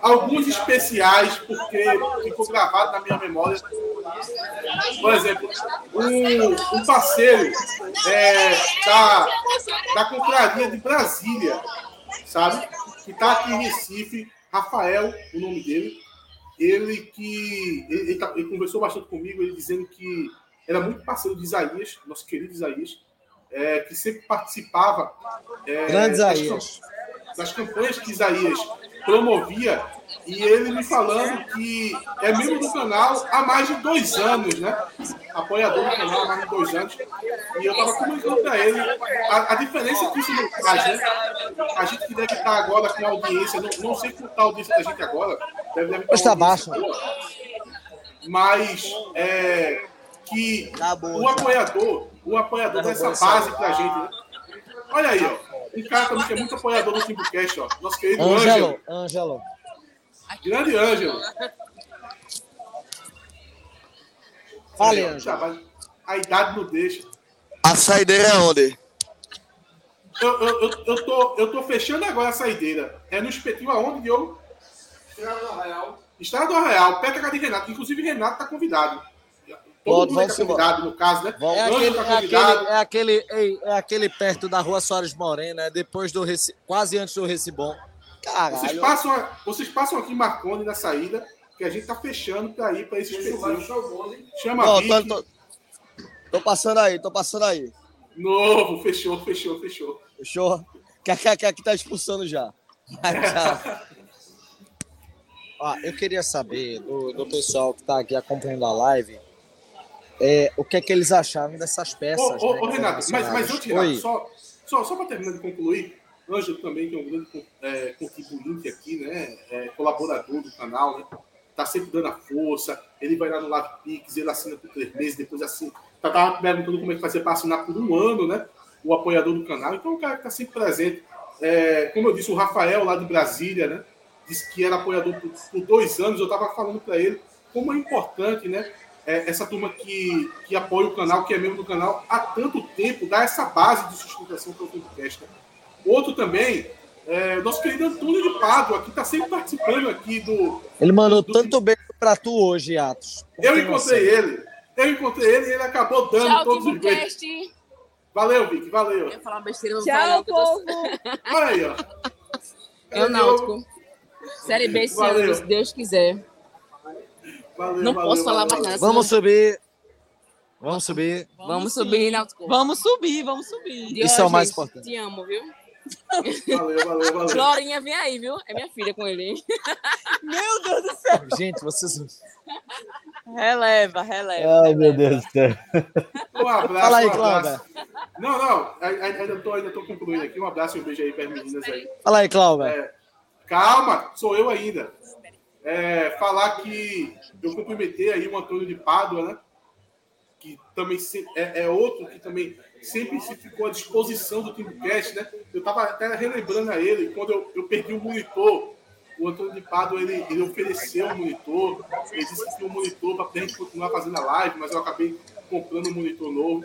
alguns especiais, porque ficou gravado na minha memória. Por exemplo, um, um parceiro é, da, da Confraria de Brasília, sabe? Que tá aqui em Recife, Rafael, o nome dele. Ele que. Ele, ele tá- ele conversou bastante comigo, ele dizendo que era muito parceiro de Isaías, nosso querido Isaías, é, que sempre participava é, das Isaías. das campanhas que Isaías promovia, e ele me falando que é membro do canal há mais de dois anos, né? Apoiador do canal há mais de dois anos. E eu estava comunicando para ele a, a diferença que isso não faz, né? A gente que deve estar agora com audiência, não, não sei quanto está a audiência da gente agora, deve, deve Mas tá uma audiência baixo. Mas é, que o apoiador, o apoiador Tá dessa bom, base essa- pra gente, né? Olha aí, ó. Um cara também que é muito apoiador do Timbucast, ó. Nosso querido Ângelo, Ângelo. Ângelo. Grande Ângelo. Fale, Ângelo. tá, A idade não deixa. A saideira é onde? Eu, eu, eu, eu tô, eu tô fechando agora a saideira. É no espetinho aonde, Diogo? Estrada do Arraial. Estrada do Arraial, perto da casa de Renato. Inclusive, Renato tá convidado. Todo mundo tá convidado, no caso, né? É Ângelo aquele, tá é, aquele, é, aquele, ei, é aquele perto da rua Soares Morena, é depois do Reci, quase antes do Recibom. Vocês Caralho. passam, a- vocês passam aqui em Marconi na saída, que a gente tá fechando pra ir pra esse espetinho. Chama Vic. tô, tô- tô passando aí, tô passando aí. Novo, fechou, fechou, fechou. Fechou? Que que- tá expulsando já. Ó, eu queria saber do, do pessoal que tá aqui acompanhando a live é, o que é que eles acharam dessas peças. Ô, né, ô, Renato, mas, mas Oi. só, só, só para terminar de concluir, Ângelo também, que é um grande é, contribuinte aqui, né? É, colaborador do canal, né? Tá sempre dando a força, ele vai lá no Live Pix, ele assina por três meses, depois assina. Tá, tava perguntando como é que fazia para assinar por um ano, né? O apoiador do canal. Então, o cara que tá sempre presente. É, como eu disse, o Rafael lá de Brasília, né? Disse que era apoiador por, por dois anos. Eu estava falando para ele como é importante, né? É, essa turma que, que apoia o canal, que é membro do canal há tanto tempo, dá essa base de sustentação para o podcast. né? Outro também, é, o nosso querido Antônio de Pádua, que está sempre participando aqui do. Ele mandou tanto beijo pra tu hoje, Atos. Eu encontrei ele. Eu encontrei ele e ele acabou dando Tchau, todos os beijos. Valeu, Vic, valeu. Eu ia falar uma besteira, não Tchau, povo. Olha aí, ó. É o Náutico. Série B se Deus quiser. Valeu, Não valeu, posso falar valeu. mais nada. Vamos senão- subir. Vamos subir. Vamos subir, Náutico. Vamos subir, vamos subir. Isso é o mais importante. Te amo, viu? Valeu, valeu, valeu. Florinha, vem aí, viu? É minha filha com ele, hein? Meu Deus do céu. Gente, vocês. Releva, releva. Ai, meu Deus do céu. Um abraço. Fala aí, um. Cláudia. Não, não, ai- ai- ainda tô, ainda tô concluindo aqui. Um abraço e um beijo aí para as meninas aí. Fala aí, Cláudia. É, calma, sou eu ainda. É, falar que eu cumprimentei aí o Antônio de Pádua, né? Que também se- é, é outro que também sempre se ficou à disposição do Timbucast, né? Eu estava até relembrando a ele, quando eu, eu perdi o monitor, o Antônio de Pádua, ele, ele ofereceu o monitor, ele disse que um monitor para a gente continuar fazendo a live, mas eu acabei comprando um monitor novo.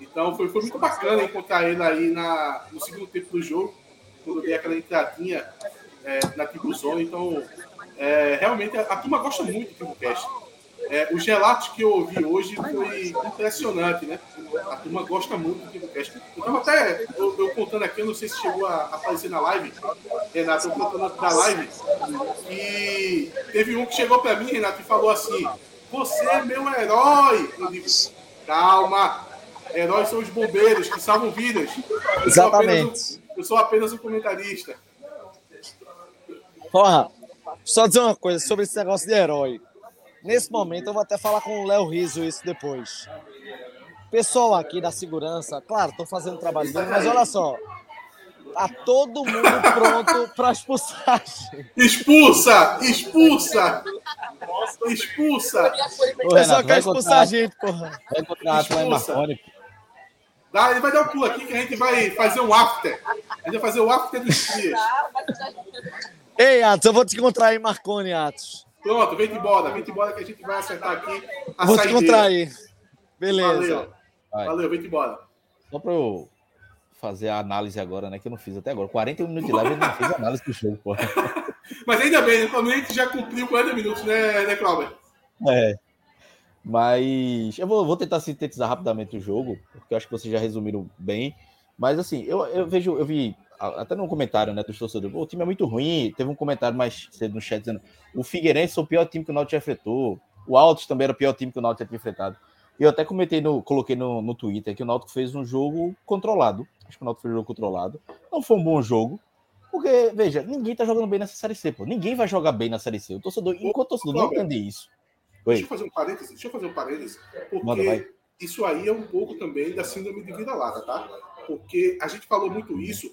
Então foi, foi muito bacana encontrar ele aí na, no segundo tempo do jogo, quando eu dei aquela entradinha é, na Tribu Zone. Então, é, realmente, a, a turma gosta muito do Timbucast. É, os relatos que eu ouvi hoje foi impressionante, né? A turma gosta muito do Timbucast. Eu estava até, eu, eu contando aqui, eu não sei se chegou a, aparecer na live, Renato, eu contando da live, e teve um que chegou pra mim, Renato, e falou assim: Você é meu herói. Eu digo, calma, heróis são os bombeiros que salvam vidas. Eu sou apenas Exatamente. um- eu sou apenas um comentarista. Porra, só dizer uma coisa sobre esse negócio de herói. Nesse momento, eu vou até falar com o Léo Riso isso depois. Pessoal aqui da segurança, claro, estão fazendo trabalho dele, mas olha só. Tá todo mundo pronto para expulsar. Expulsa! Expulsa! Expulsa! O pessoal quer expulsar a gente, porra. Vai e Expulsa. Marconi. Dá, ele vai dar um pulo aqui que a gente vai fazer um after. A gente vai fazer o after dos dias. Ei, Atos, eu vou te encontrar aí, Marconi, Atos. Pronto, vem embora, vem embora que a gente vai acertar aqui a Vou te saideira. encontrar aí. Beleza. Valeu. Vai. Valeu, vem embora. Só pra eu fazer a análise agora, né? Que eu não fiz até agora. 41 minutos de live eu não fiz a análise do jogo, porra. Mas ainda bem, né? A gente já cumpriu 40 minutos, né, né Cláudio? É. Mas eu vou, vou tentar sintetizar rapidamente o jogo, porque eu acho que vocês já resumiram bem. Mas assim, eu, eu vejo, eu vi até no comentário né, dos torcedores, "Pô, o time é muito ruim. Teve um comentário mais cedo no chat dizendo o Figueirense é o pior time que o Náutico já enfrentou. O Altos também era o pior time que o Náutico já tinha enfrentado. E eu até comentei no, coloquei no, no Twitter que o Náutico fez um jogo controlado. Acho que o Náutico fez um jogo controlado. Não foi um bom jogo. Porque, veja, ninguém tá jogando bem nessa Série C, pô. Ninguém vai jogar bem na Série C. O torcedor, enquanto o torcedor não entender isso. Deixa eu fazer um parênteses, deixa eu fazer um parênteses, Manda, porque isso aí é um pouco também da síndrome de vira-lata, tá? Porque a gente falou muito isso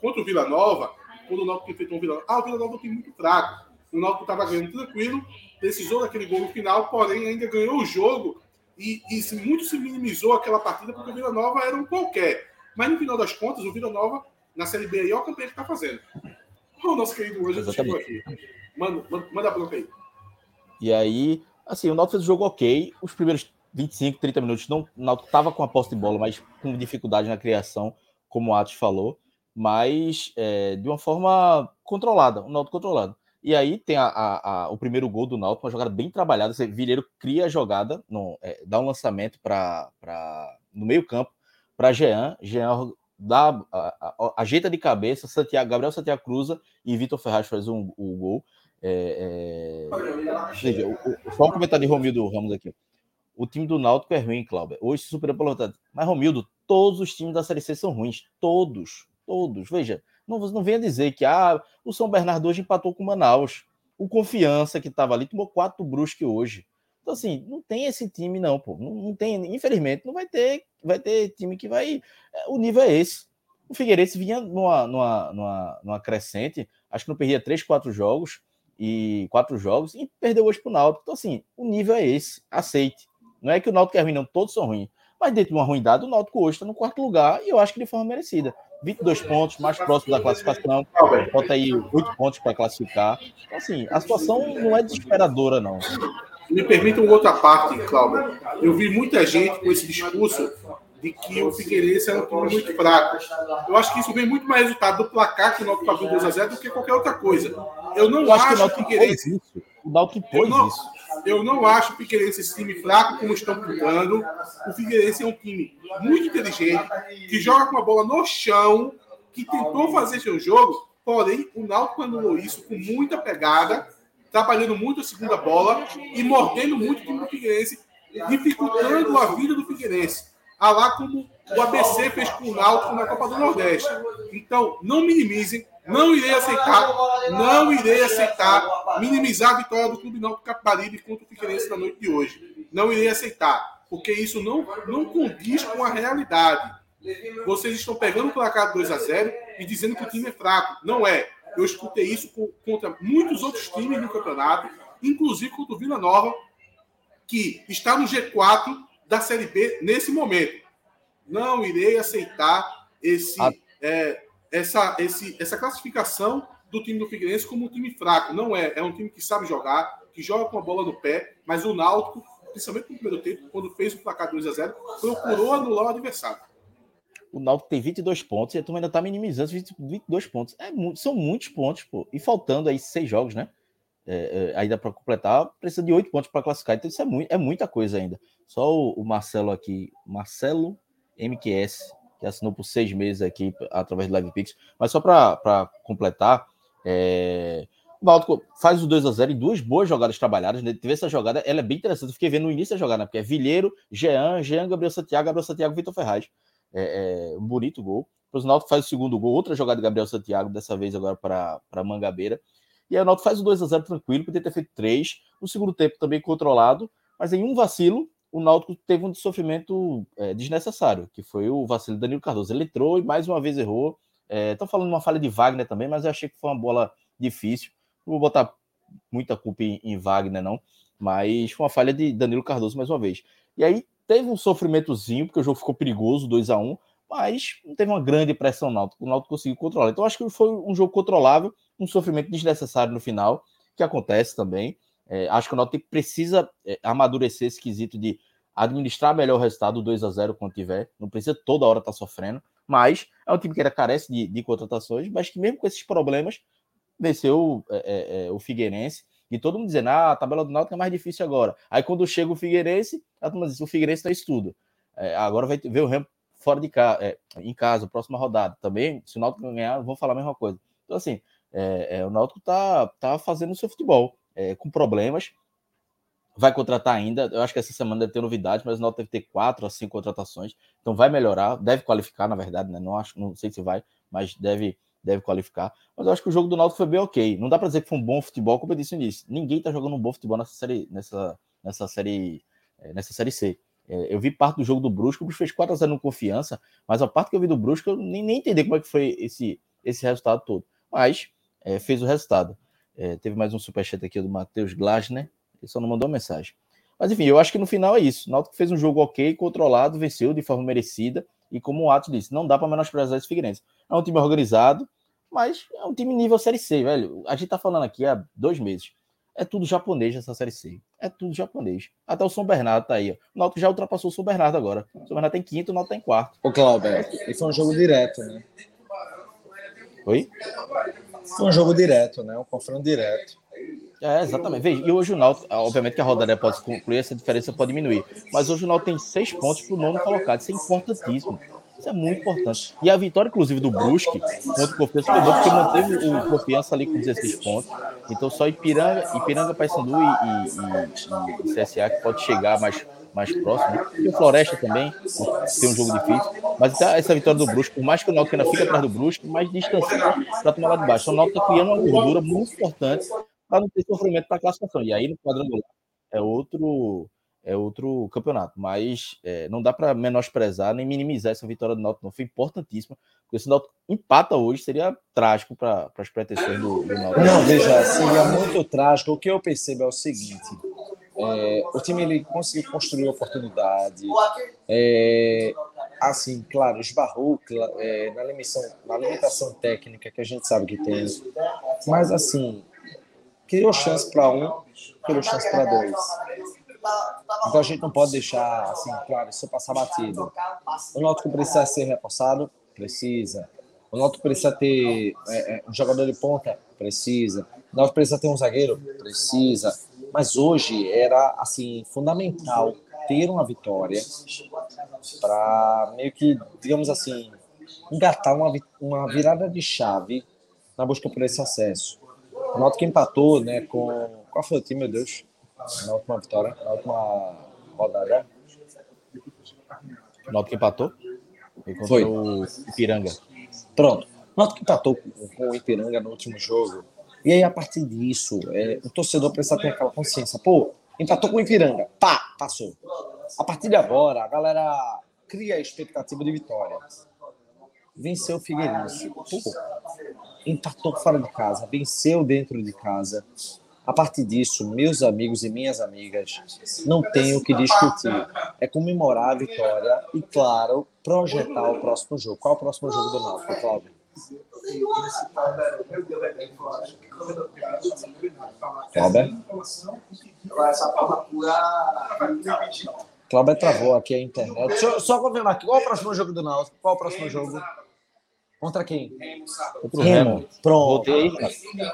contra o Vila Nova, quando o Náutico enfrentou o Vila Nova. Ah, o Vila Nova é um time muito fraco. O Náutico estava ganhando tranquilo, precisou daquele gol no final, porém ainda ganhou o jogo e, e muito se minimizou aquela partida porque o Vila Nova era um qualquer. Mas no final das contas, o Vila Nova, na Série B aí, olha o campeão que está fazendo. O nosso querido Ângelo chegou aqui. Manda, manda, manda a bronca aí. E aí, assim, o Náutico fez o jogo ok. Os primeiros 25, 30 minutos, não, o Náutico estava com a posse de bola, mas com dificuldade na criação, como o Atos falou, mas é, de uma forma controlada, um Náutico controlado. E aí tem a, a- a- o primeiro gol do Náutico, uma jogada bem trabalhada. Você, Vileiro cria a jogada, no, é, dá um lançamento para no meio campo para Jean. Jean dá, ajeita de cabeça, Santiago, Gabriel Santiago cruza e Vitor Ferraz faz um, o gol. É, é, veja, o- o- só um comentário de Romildo Ramos aqui. O time do Náutico é ruim, Cláudio. Hoje se superou pela vontade. Mas, Romildo, todos os times da Série C são ruins. Todos. Todos. Veja, não, não venha dizer que ah, o São Bernardo hoje empatou com o Manaus. O Confiança, que estava ali, tomou quatro Brusque hoje. Então, assim, não tem esse time, não, pô. Não, não tem, infelizmente, não vai ter, vai ter time que vai. é, O nível é esse. O Figueirense vinha numa, numa, numa, numa crescente, acho que não perdia três, quatro jogos e quatro jogos e perdeu hoje pro Náutico. Então, assim, o nível é esse. Aceite. Não é que o Náutico é ruim, não, todos são ruins. Mas dentro de uma ruindade, o Náutico hoje está no quarto lugar e eu acho que de forma merecida. 22 pontos, mais próximo da classificação. Falta aí 8 pontos para classificar. Então, assim, a situação não é desesperadora, não. Me permita uma outra parte, Cláudio. Eu vi muita gente com esse discurso de que o Figueirense era um time muito fraco. Eu acho que isso vem muito mais resultado do placar que o Náutico abriu 2x0 do que qualquer outra coisa. Eu não Eu acho que o acho Náutico Figueirense... O Náutico impôs não, isso. Eu não acho o Figueirense esse time fraco como estão pintando. O Figueirense é um time muito inteligente, que joga com a bola no chão, que tentou fazer seu jogo, porém o Náutico anulou isso com muita pegada, trabalhando muito a segunda bola e mordendo muito o time do Figueirense, dificultando a vida do Figueirense. A lá como o ABC fez com o Náutico na Copa do Nordeste. Então, não minimizem, não irei aceitar, não irei aceitar minimizar a vitória do Clube Náutico Capibaribe contra o Figueirense na noite de hoje. Não irei aceitar, porque isso não, não condiz com a realidade. Vocês estão pegando o placar de 2 a 0 e dizendo que o time é fraco. Não é. Eu escutei isso co- contra muitos outros times no campeonato, inclusive contra o Vila Nova, que está no G4 da Série B nesse momento. Não irei aceitar esse, é, essa, esse, essa classificação do time do Figueirense como um time fraco. Não é. É um time que sabe jogar, que joga com a bola no pé, mas o Náutico, principalmente no primeiro tempo, quando fez o placar 2 a 0 procurou anular o adversário. O Náutico tem 22 pontos e a turma ainda tá minimizando os 20 22 pontos. É são muitos pontos, pô. E faltando aí seis jogos, né? É, é, ainda para completar, precisa de oito pontos para classificar. Então isso é, muito, é muita coisa ainda. Só o, o Marcelo aqui, Marcelo MQS, que assinou por seis meses aqui através do Live Pix. Mas só para completar, É, o Náutico faz o 2 a 0 em duas boas jogadas trabalhadas. Né? Teve essa jogada, ela é bem interessante. Eu fiquei vendo no início da jogada, né? porque é Vilheiro, Jean, Jean, Gabriel Santiago, Gabriel Santiago, Vitor Ferraz. É, é, um bonito gol. Depois o Náutico faz o segundo gol, outra jogada de Gabriel Santiago, dessa vez agora para Mangabeira. E aí o Náutico faz o 2 a 0 tranquilo, podia ter feito três. No segundo tempo também controlado, mas em um vacilo, o Náutico teve um sofrimento é, desnecessário, que foi o vacilo Danilo Cardoso. Ele entrou e mais uma vez errou. Estou é, falando uma falha de Wagner também, mas eu achei que foi uma bola difícil. Não vou botar muita culpa em, em Wagner, não, mas foi uma falha de Danilo Cardoso mais uma vez. E aí teve um sofrimentozinho, porque o jogo ficou perigoso, 2 a 1 mas não teve uma grande pressão náutico. O Náutico conseguiu controlar. Então acho que foi um jogo controlável, um sofrimento desnecessário no final, que acontece também. É, acho que o Náutico precisa é, amadurecer esse quesito de administrar melhor o resultado 2 a 0 quando tiver. Não precisa toda hora estar tá sofrendo, mas é um time que carece de, de contratações, mas que mesmo com esses problemas venceu é, é, é, o Figueirense. E todo mundo dizendo, ah, a tabela do Náutico é mais difícil agora. Aí quando chega o Figueirense, a turma diz, o Figueirense está estudo. É, agora vai ver o Remo fora de casa, é, em casa, próxima rodada. Também, se o Náutico ganhar, vou falar a mesma coisa. Então, assim, é, é, o Náutico tá, tá fazendo o seu futebol, é, com problemas. Vai contratar ainda. Eu acho que essa semana deve ter novidade, mas o Náutico deve ter quatro a cinco contratações. Então vai melhorar, deve qualificar, na verdade, né? Não acho, não sei se vai, mas deve deve qualificar. Mas eu acho que o jogo do Náutico foi bem ok. Não dá para dizer que foi um bom futebol, como eu disse no início. Ninguém tá jogando um bom futebol nessa série, nessa, nessa série, é, nessa série C. É, eu vi parte do jogo do Brusco, o Brusco fez 4 a 0 no confiança, mas a parte que eu vi do Brusco, eu nem, nem entendi como é que foi esse, esse resultado todo. Mas é, fez o resultado. É, teve mais um superchat aqui do Matheus Glasner, ele só não mandou mensagem. Mas enfim, eu acho que no final é isso. O Náutico fez um jogo ok, controlado, venceu de forma merecida. E como o Atos disse, não dá para menosprezar esse Figueirense. É um time organizado, mas é um time nível Série C, velho. A gente tá falando aqui há dois meses. É tudo japonês essa Série C. É tudo japonês. Até o São Bernardo tá aí. Ó. O Náutico já ultrapassou o São Bernardo agora. O São Bernardo tem quinto, o Náutico tem quarto. Ô, Cláudio, e foi um jogo direto, né? Oi? Foi um jogo direto, né? Um confronto direto. É, exatamente. Veja, e hoje o Náutico, obviamente que a rodada pode concluir, essa diferença pode diminuir. Mas hoje o Náutico tem seis pontos para o nono colocado. Isso é importantíssimo. Isso é muito importante. E a vitória, inclusive, do Brusque contra o Confiança foi porque manteve o Confiança ali com 16 pontos. Então só Ipiranga, Ipiranga Paysandu e, e, e, e CSA que pode chegar mais, mais próximo. E o Floresta também tem um jogo difícil. Mas então, essa vitória do Brusque, por mais que o Náutico ainda fique atrás do Brusque, mais distanciado para tomar lá de baixo. Então o Náutico está criando uma gordura muito importante para não ter sofrimento para a classificação. E aí no quadrangular é outro é outro campeonato. Mas é, não dá para menosprezar nem minimizar essa vitória do Náutico, não. Foi importantíssima, porque se o Náutico empata hoje, seria trágico para as pretensões do, do Náutico. Não, veja, seria muito trágico. O que eu percebo é o seguinte: é, o time ele conseguiu construir oportunidade. É, assim, claro, esbarrou é, na, limitação, na limitação técnica que a gente sabe que tem. Mas, assim, criou chance para um, criou chance para dois. Então a gente não pode deixar, assim, claro, isso passar batido. O Náutico precisa ser reforçado? Precisa. O Náutico precisa ter é, é, um jogador de ponta? Precisa. O Náutico precisa ter um zagueiro? Precisa. Mas hoje era, assim, fundamental ter uma vitória para meio que, digamos assim, engatar uma, uma virada de chave na busca por esse acesso. O Náutico empatou, né, com... Qual foi o time, meu Deus? na última vitória, na última rodada. O Náutico empatou? Foi. o Ipiranga. Pronto. O Náutico empatou com o Ipiranga no último jogo. E aí, a partir disso, é, o torcedor precisa ter aquela consciência. Pô, empatou com o Ipiranga. Pá, passou. A partir de agora, a galera cria a expectativa de vitória. Venceu o Figueirense. Pô, empatou fora de casa. Venceu dentro de casa. A partir disso, meus amigos e minhas amigas, não tenho o que discutir. É comemorar a vitória e, claro, projetar o próximo jogo. Qual é o próximo jogo do Náutico, Cláudio? Cláudio? Cláudio travou aqui a internet. Deixa eu só confirmar aqui. Qual é o próximo jogo do Náutico? Qual é o próximo jogo? Contra quem? Contra o Remo. Pronto. Voltei.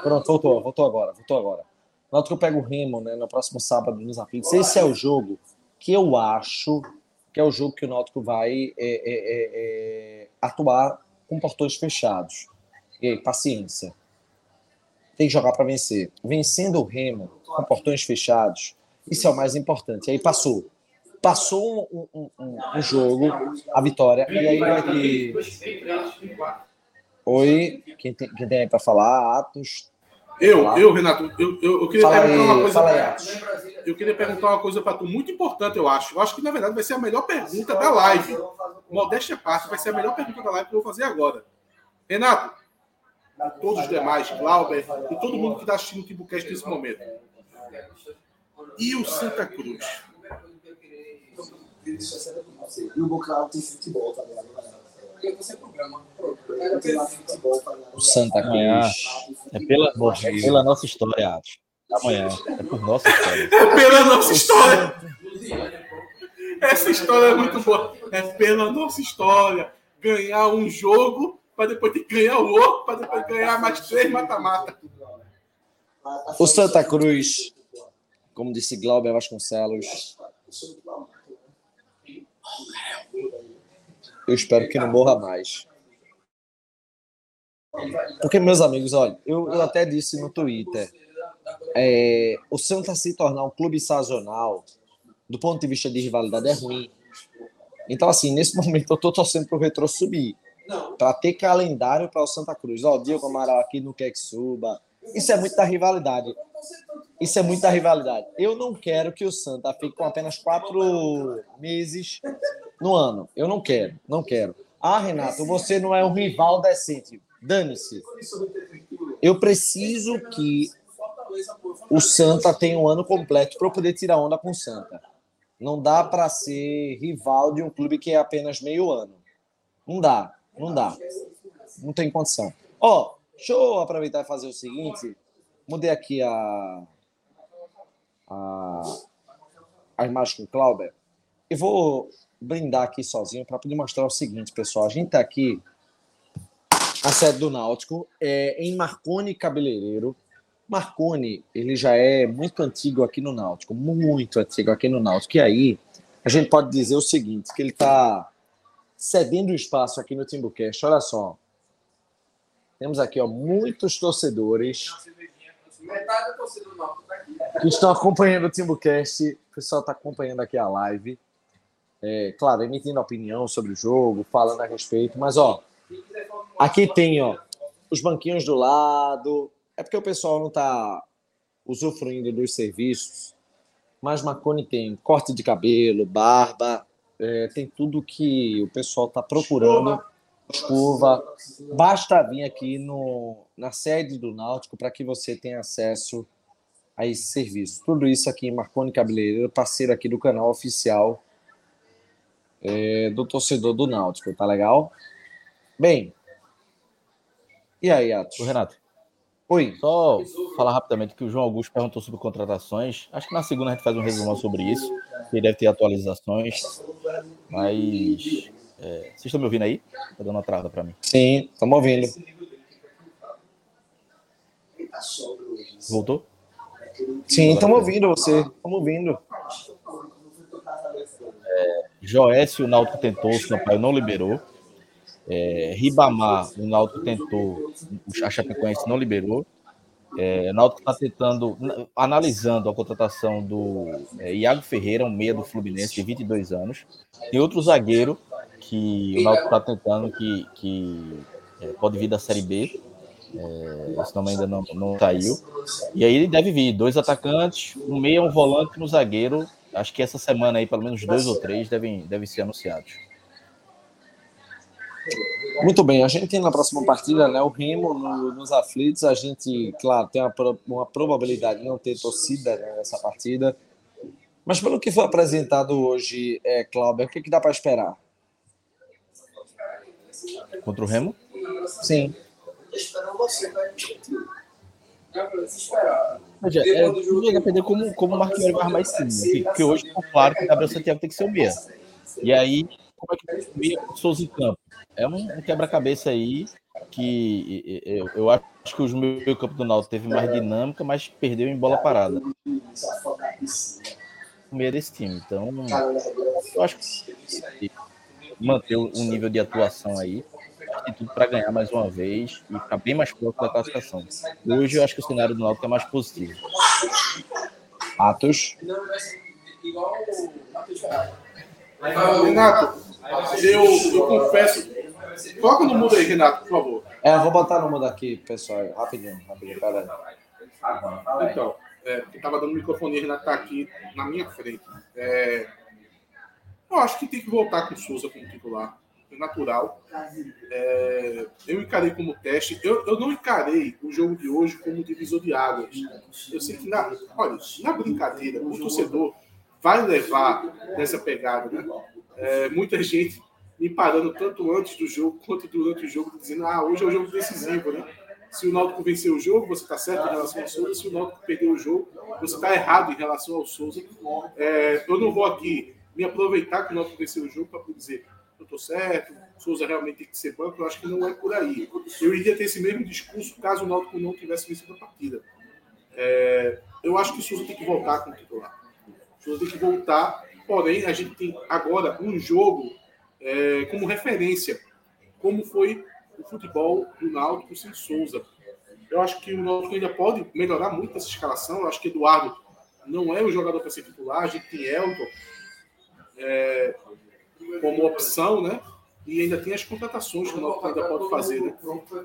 Pronto, voltou, voltou agora, voltou agora. Náutico pega o Remo né, no próximo sábado nos aflitos. Esse é o jogo que eu acho que é o jogo que o Náutico vai é, é, é, é atuar com portões fechados. E aí, paciência. Tem que jogar para vencer. Vencendo o Remo com portões fechados, isso é o mais importante. Aí passou. Passou um, um- um- um jogo, a vitória, e aí vai ter. Oi, quem tem, quem tem aí para falar? Atos. Eu, Falar? eu, Renato, eu, eu, eu queria Fala perguntar aí, uma coisa. pra- eu queria perguntar uma coisa para tu, muito importante, eu acho. Eu acho que, na verdade, vai ser a melhor pergunta da live. Modéstia parte, vai ser a melhor pergunta da live que eu vou fazer agora. Renato, todos os demais, Glauber e todo mundo que está assistindo o Timbucast nesse momento. E o Santa Cruz? E o Bocal tem futebol também. Você programa. O Santa Amanhã Cruz. é pela, é pela nossa história, Atos. Amanhã é por nossa história. É pela nossa história. Essa história é muito boa. É pela nossa história. Ganhar um jogo para depois ter que ganhar o outro, para depois ganhar mais três mata-mata. O Santa Cruz, como disse Glauber Vasconcelos, eu espero que não morra mais. Porque, meus amigos, olha, eu, eu até disse no Twitter, é, o Santa se tornar um clube sazonal, do ponto de vista de rivalidade, é ruim. Então, assim, nesse momento eu tô torcendo pro Retro subir. Para ter calendário para o Santa Cruz. Ó, o Diego Amaral aqui não quer que suba. Isso é muito da rivalidade. Isso é muito da rivalidade. Eu não quero que o Santa fique com apenas quatro meses no ano. Eu não quero, não quero. Ah, Renato, você não é um rival decente. Dane-se. Eu preciso que o Santa tenha um ano completo para eu poder tirar onda com o Santa. Não dá para ser rival de um clube que é apenas meio ano. Não dá, não dá. Não tem condição. Ó, deixa eu aproveitar e fazer o seguinte. Mudei aqui a, a, a imagem com o Clauber. Eu vou brindar aqui sozinho para poder mostrar o seguinte, pessoal. A gente está aqui, a sede do Náutico, é em Marconi Cabeleireiro. Marconi, ele já é muito antigo aqui no Náutico, muito antigo aqui no Náutico. E aí, a gente pode dizer o seguinte, que ele está cedendo espaço aqui no Timbucast. Olha só. Temos aqui ó, muitos torcedores que estão acompanhando o Timbucast. O pessoal está acompanhando aqui a live. É, claro, emitindo opinião sobre o jogo, falando a respeito. Mas, ó, aqui tem, ó, os banquinhos do lado. É porque o pessoal não está usufruindo dos serviços. Mas Marconi tem corte de cabelo, barba, é, tem tudo que o pessoal está procurando. Escova. Basta vir aqui no, na sede do Náutico para que você tenha acesso a esse serviço. Tudo isso aqui em Marconi Cabeleireiro, parceiro aqui do canal oficial é, do torcedor do Náutico, tá legal? Bem, e aí, Atos? Ô, Renato. Oi. Só falar rapidamente que o João Augusto perguntou sobre contratações. Acho que na segunda a gente faz um resumão sobre isso. Ele deve ter atualizações. Mas. é, vocês estão me ouvindo aí? Tá dando uma travada para mim. Sim, estamos ouvindo. Voltou? Sim, estamos ouvindo você. Estamos ouvindo. É, Joécio, o Náutico tentou, o Sampaio não liberou. É, Ribamar, o Náutico tentou, a Chapecoense não liberou. É, o Náutico está tentando, na- analisando a contratação do é, Iago Ferreira, um meia do Fluminense, de 22 anos. Tem outro zagueiro que o Náutico está tentando, que, que é, pode vir da Série B. É, esse nome ainda não, não saiu. E aí ele deve vir dois atacantes, um meia, um volante e um zagueiro. Acho que essa semana aí, pelo menos dois ou três devem, devem ser anunciados. Muito bem, a gente tem na próxima partida né, o Remo no- nos aflitos. A gente, claro, tem uma, uma probabilidade de não ter torcida né, nessa partida. Mas pelo que foi apresentado hoje, é, Cláudio, o que, que dá para esperar? Contra o Remo? Sim. Esperando você, vai Desesperado. Veja, é, tudo vai depender como, como o Marquinhos vai armar esse time. né? Porque, porque hoje ficou claro que o Gabriel Santiago tem que ser o meia. E aí, como é que o meia com o Souza em campo? É um, quebra-cabeça aí que e- e- eu, eu acho que o meio campo do Náutico teve mais dinâmica, mas perdeu em bola parada. O meia desse time. Então, eu acho que manter um nível de atuação aí tem tudo para ganhar mais uma vez e ficar bem mais próximo da classificação. Hoje eu acho que o cenário do Náutico é mais positivo. Atos. Renato, eu, eu confesso. Coloca no mundo aí, Renato, por favor. É, eu vou botar no mundo aqui, pessoal. Rapidinho, rapidinho. Então, é, porque tava dando microfone, Renato tá aqui na minha frente. É, eu acho que tem que voltar com o Souza como titular. É natural. É, eu encarei como teste. Eu, eu não encarei o jogo de hoje como divisor de águas. Eu sei que, na, olha, na brincadeira, o torcedor vai levar nessa pegada, né? É, muita gente me parando tanto antes do jogo quanto durante o jogo, dizendo: ah, hoje é o jogo decisivo, né? Se o Náutico venceu o jogo, você está certo em relação ao Souza. Se o Náutico perdeu o jogo, você está errado em relação ao Souza. É, eu não vou aqui me aproveitar que o Náutico venceu o jogo para dizer eu estou certo, o Souza realmente tem que ser banco. Eu acho que não é por aí. Eu iria ter esse mesmo discurso caso o Náutico não tivesse vencido a partida. É, eu acho que o Souza tem que voltar como titular. O Souza tem que voltar, porém, a gente tem agora um jogo é, como referência, como foi o futebol do Náutico sem Souza. Eu acho que o Náutico ainda pode melhorar muito essa escalação. Eu acho que Eduardo não é o jogador para ser titular. A gente tem Elton é, como opção, né? E ainda tem as contratações que o Náutico ainda pode fazer. Né?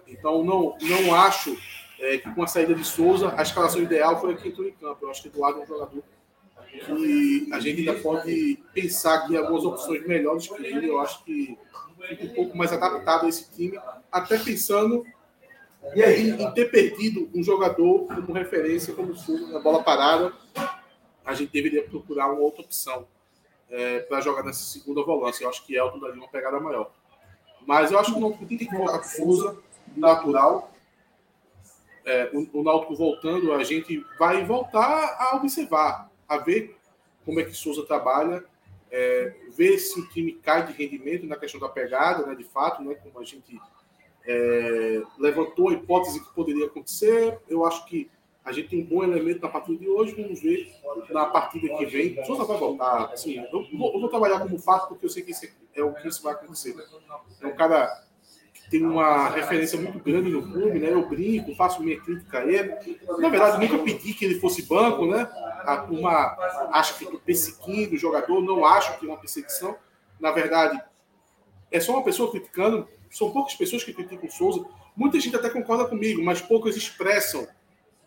Então, não, não acho é, que com a saída de Souza, a escalação ideal foi aqui em campo. Eu acho que Eduardo é um jogador que a gente ainda pode pensar aqui algumas opções melhores que ele. Eu acho que fica um pouco mais adaptado a esse time, até pensando em, em ter perdido um jogador como referência, como Souza, na bola parada. A gente deveria procurar uma outra opção é, para jogar nessa segunda volância. Eu acho que Elton daria uma pegada maior. Mas eu acho que o Náutico tem que colocar Souza natural. É, o, o Náutico voltando, a gente vai voltar a observar, a ver como é que Souza trabalha, é, ver se o time cai de rendimento na questão da pegada, né, de fato, né, como a gente é, levantou a hipótese que poderia acontecer. Eu acho que a gente tem um bom elemento na partida de hoje. Vamos ver na partida que vem. Souza vai voltar. Assim, eu, vou, eu vou trabalhar como fato, porque eu sei que isso é o que isso vai acontecer. É um cara tem uma referência muito grande no clube, né? Eu brinco, faço minha crítica a ele. Na verdade, nunca pedi que ele fosse banco, né? A turma acha que estou perseguindo o jogador, não acho que é uma perseguição. Na verdade, é só uma pessoa criticando. São poucas pessoas que criticam o Souza. Muita gente até concorda comigo, mas poucas expressam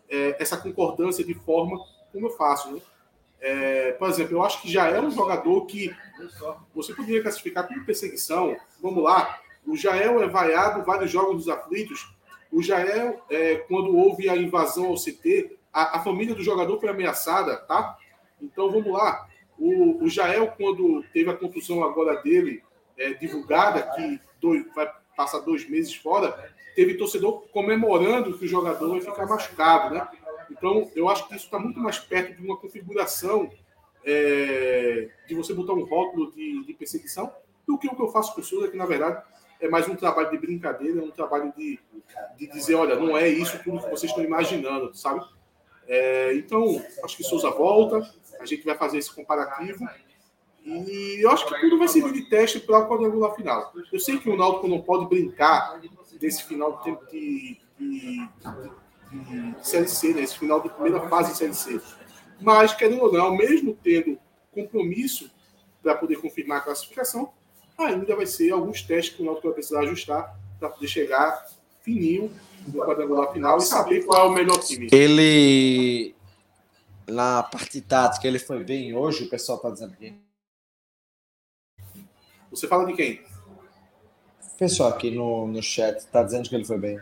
é, essa concordância de forma como eu faço. Né? É, por exemplo, eu acho que já é um jogador que você poderia classificar como perseguição. Vamos lá, o Jael é vaiado vários jogos dos aflitos. O Jael, é, quando houve a invasão ao CT, a, a, família do jogador foi ameaçada, tá? Então vamos lá. O, o Jael, quando teve a contusão agora dele é, divulgada, que dois, vai passar dois meses fora, teve torcedor comemorando que o jogador vai ficar machucado, né? Então, eu acho que isso está muito mais perto de uma configuração é, de você botar um rótulo de, de, perseguição do que o que eu faço com o Souza, que na verdade é mais um trabalho de brincadeira, é um trabalho de, de dizer, olha, não é isso tudo que vocês estão imaginando, sabe? É, então, acho que Souza volta, a gente vai fazer esse comparativo e eu acho que tudo vai servir de teste para o quadrangular final. Eu sei que o Náutico não pode brincar desse final de tempo de, de, de, de Série C, né? esse final de primeira fase de Série C. Mas, querendo ou não, mesmo tendo compromisso para poder confirmar a classificação, ainda vai ser alguns testes que o Náutico vai precisar ajustar para poder chegar fininho no quadrangular final e saber qual é o melhor time. Ele, na parte tática, ele foi bem hoje, o pessoal está dizendo aqui. Você fala de quem? O pessoal aqui no, no chat está dizendo que ele foi bem.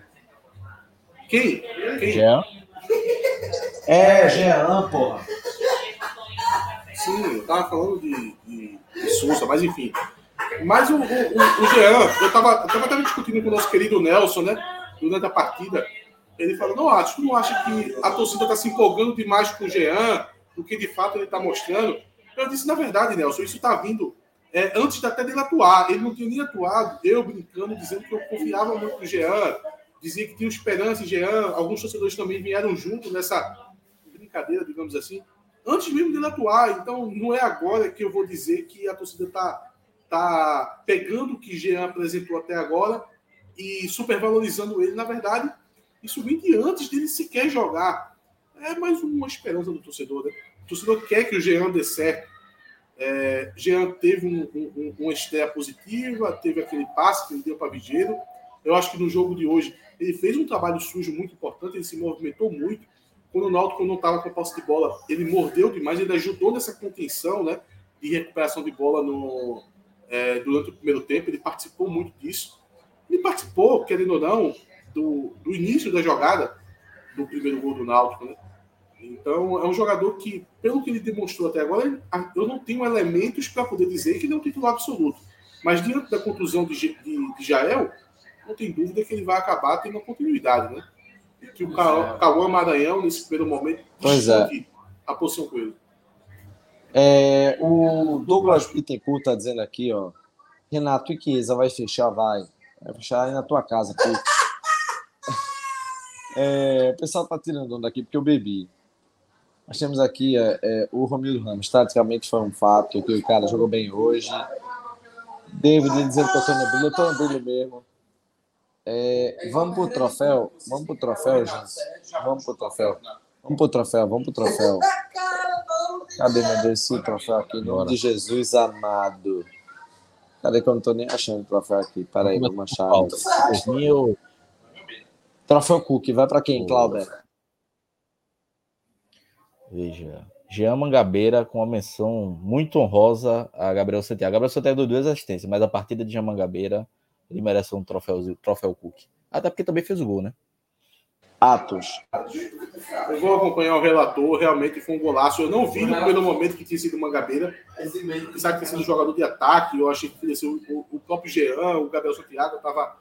Quem? Quem? Jean? É, Jean, porra. Sim, eu tava falando de, de, de Souza, mas enfim. Mas o, o, o, o Jean, eu tava, eu tava discutindo com o nosso querido Nelson, né? Durante a partida. Ele falou, não acho, tu não acha que a torcida está se empolgando demais com o Jean, do que de fato ele está mostrando? Eu disse, na verdade, Nelson, isso está vindo é, antes até dele atuar. Ele não tinha nem atuado, eu brincando, dizendo que eu confiava muito no Jean, dizia que tinha esperança em Jean. Alguns torcedores também vieram junto nessa brincadeira, digamos assim, antes mesmo dele atuar. Então, não é agora que eu vou dizer que a torcida está tá pegando o que Jean apresentou até agora e supervalorizando ele, na verdade, isso vem de antes dele sequer jogar. É mais uma esperança do torcedor. Né? O torcedor quer que o Jean dê certo. É, Jean teve um, um, uma estreia positiva, teve aquele passe que ele deu para Vigeiro. Eu acho que no jogo de hoje ele fez um trabalho sujo muito importante, ele se movimentou muito. Quando o Náutico não estava com a posse de bola, ele mordeu demais, ele ajudou nessa contenção né, de recuperação de bola no, é, durante o primeiro tempo, ele participou muito disso. Ele participou, querendo ou não, do, do início da jogada do primeiro gol do Náutico. Né? Então, é um jogador que, pelo que ele demonstrou até agora, eu não tenho elementos para poder dizer que ele é um titular absoluto. Mas, diante da contusão de, de, de Jael, não tem dúvida que ele vai acabar tendo uma continuidade, né? E que o Cauã Maranhão, nesse primeiro momento, Pois é. a posição com ele. É, o Douglas Bittencourt tá dizendo aqui, ó. Renato, e vai fechar? Vai. Vai fechar aí na tua casa aqui. É, o pessoal tá tirando onda aqui porque eu bebi. Nós temos aqui é, é, o Romildo Ramos. Taticamente foi um fato que o cara jogou bem hoje. David dizendo que eu tô no brilho. Eu tô no brilho mesmo. É, vamos pro troféu. Vamos pro troféu, gente. Vamos pro troféu. Vamos pro troféu, vamos pro troféu. Cadê, meu Deus, esse troféu aqui? Em nome de Jesus amado. Cadê que eu não tô nem achando o troféu aqui? Peraí, vamos achar. Mil. Troféu Cook, vai pra quem, Clauber? Veja. Jean Mangabeira com uma menção muito honrosa a Gabriel Santiago. Gabriel Santiago deu duas assistências, mas a partida de Jean Mangabeira, ele merece um troféu, troféu Cook. Até porque também fez o gol, né? Atos. Eu vou acompanhar o relator, realmente foi um golaço. Eu não vi no primeiro momento que tinha sido Mangabeira. Apesar de ter sido um jogador de ataque, eu achei que ser o, o- o próprio Jean, o Gabriel Santiago, estava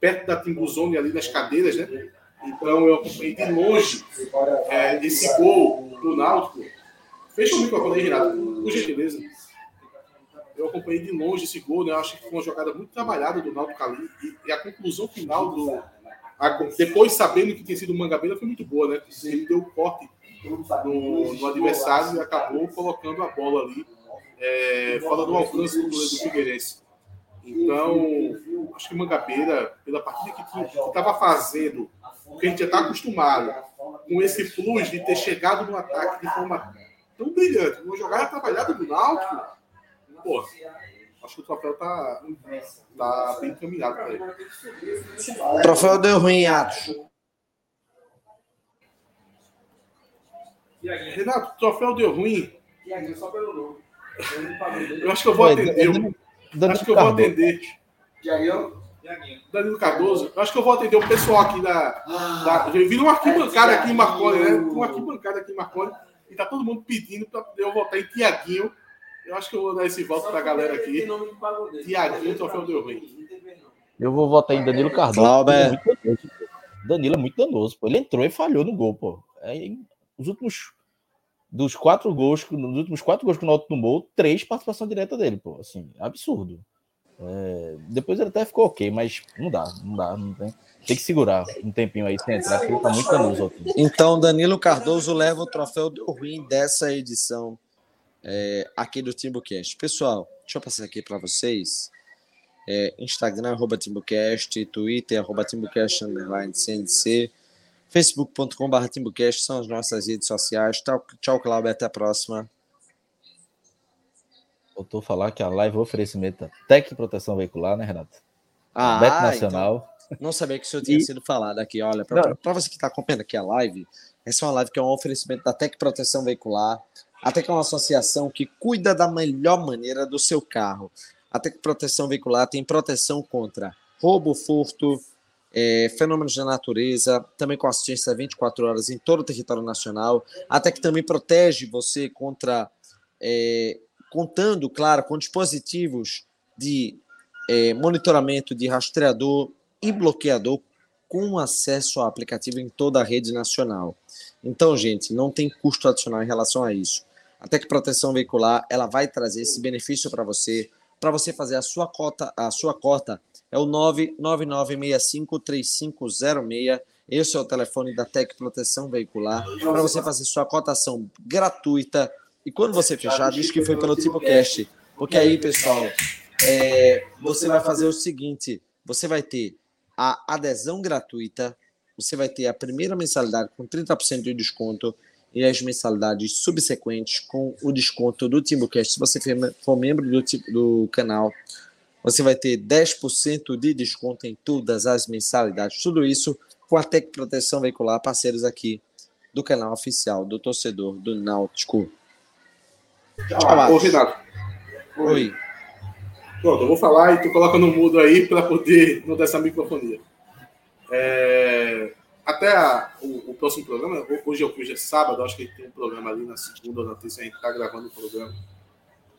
perto da Timbuzone ali nas cadeiras, né? Então eu acompanhei de longe é, esse gol do Náutico. Fecha o microfone aí, Renato, por gentileza. Eu acompanhei de longe esse gol, né? Eu acho que foi uma jogada muito trabalhada do Náutico ali. E, e a conclusão final do. Depois sabendo que tinha sido o Mangabeira foi muito boa, né? Ele deu o corte no, no adversário e acabou colocando a bola ali é, fora do alcance do goleiro do Figueirense. Então, acho que o Mangabeira, pela partida que estava fazendo, porque a gente já está acostumado com esse plus de ter chegado no ataque de forma tão brilhante, uma jogada trabalhada do Náutico, pô, acho que o troféu tá, tá bem encaminhado para ele. O troféu deu ruim, Atos. Renato, o troféu deu ruim. Eu acho que eu vou atender. Eu acho que eu vou atender. Danilo Cardoso. Eu acho que eu vou atender o pessoal aqui da. da eu vi uma arquibancada aqui em Marconi, né? Uma arquibancada aqui em Marconi. E tá todo mundo pedindo para eu votar em Tiaguinho. Eu acho que eu vou dar esse voto pra galera aqui. Tiaguinho, o troféu deu ruim. Eu vou votar em Danilo Cardoso. Clauber. É. Danilo é muito danoso, pô. Ele entrou e falhou no gol, pô. É, os últimos. Dos quatro gols, que- nos últimos quatro gols que o Náutico tomou, três participação direta dele, pô. Assim, absurdo. É, depois ele até ficou ok, mas não dá, não dá. Não tem, tem que segurar um tempinho aí sem entrar, porque ele tá muito danoso. Então, Danilo Cardoso leva o troféu do ruim dessa edição é, aqui do Timbucast. Pessoal, deixa eu passar aqui para vocês. É, Instagram, arroba Timbucast, Twitter, arroba Timbucast, underline CNC, facebook.com.br Timbucast, são as nossas redes sociais. Tchau, tchau Cláudio, até a próxima. Voltou a falar que a live é oferecimento da Tec Proteção Veicular, né, Renato? Ah, Beto Nacional. então, não sabia que isso tinha E- sido falado aqui. Olha, para você que está acompanhando aqui a live, essa é uma live que é um oferecimento da Tec Proteção Veicular. A Tec é uma associação que cuida da melhor maneira do seu carro. A Tec Proteção Veicular tem proteção contra roubo, furto, é, fenômenos da natureza, também com assistência 24 horas em todo o território nacional. A Tec também protege você contra, é, contando, claro, com dispositivos de é, monitoramento de rastreador e bloqueador com acesso ao aplicativo em toda a rede nacional. Então, gente, não tem custo adicional em relação a isso. A Tec Proteção Veicular, ela vai trazer esse benefício para você, para você fazer a sua cota, a sua cota é o 999653506. Esse é o telefone da Tec Proteção Veicular, para você fazer sua cotação gratuita. E quando você fechar, diz que foi pelo TipoCast. Porque aí, pessoal, é, você vai fazer o seguinte: você vai ter a adesão gratuita, você vai ter a primeira mensalidade com 30% de desconto e as mensalidades subsequentes com o desconto do TimbuCast. Se você for- membro do, do canal, você vai ter 10% de desconto em todas as mensalidades. Tudo isso com a Tec Proteção Veicular, parceiros aqui do canal oficial do torcedor do Náutico. Ô, Renato. Oi. Pronto, eu vou falar e tu coloca no mudo aí para poder não dar essa microfonia. É, até a- o, o próximo programa, hoje, é- hoje é sábado, acho que tem um programa ali na segunda ou na terça, a gente está gravando o programa.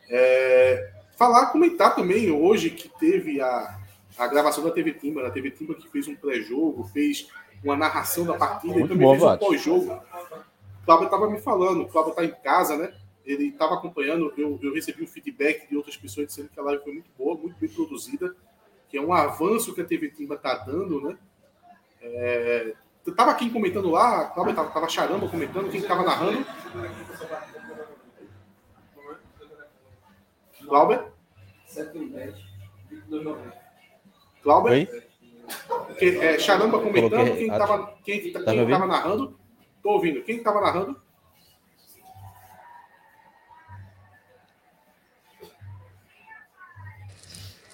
É, falar, comentar também hoje que teve a, a gravação da TV Timba, da TV Timba que fez um pré-jogo, fez uma narração da partida Muito e também bom, fez um pós-jogo. O Cláudio estava me falando, o Cláudio está em casa, né? Ele estava acompanhando, eu, eu recebi um feedback de outras pessoas dizendo que a live foi muito boa, muito bem produzida, que é um avanço que a TV Timba está dando, né? É, tava quem comentando lá, a Cláudia tava, tava charamba comentando, quem tava narrando? Cláudia? Cláudia? Oi? Que, é, charamba comentando, Coloquei- quem tava, quem, tá quem tava narrando? Tô ouvindo. Quem tava narrando?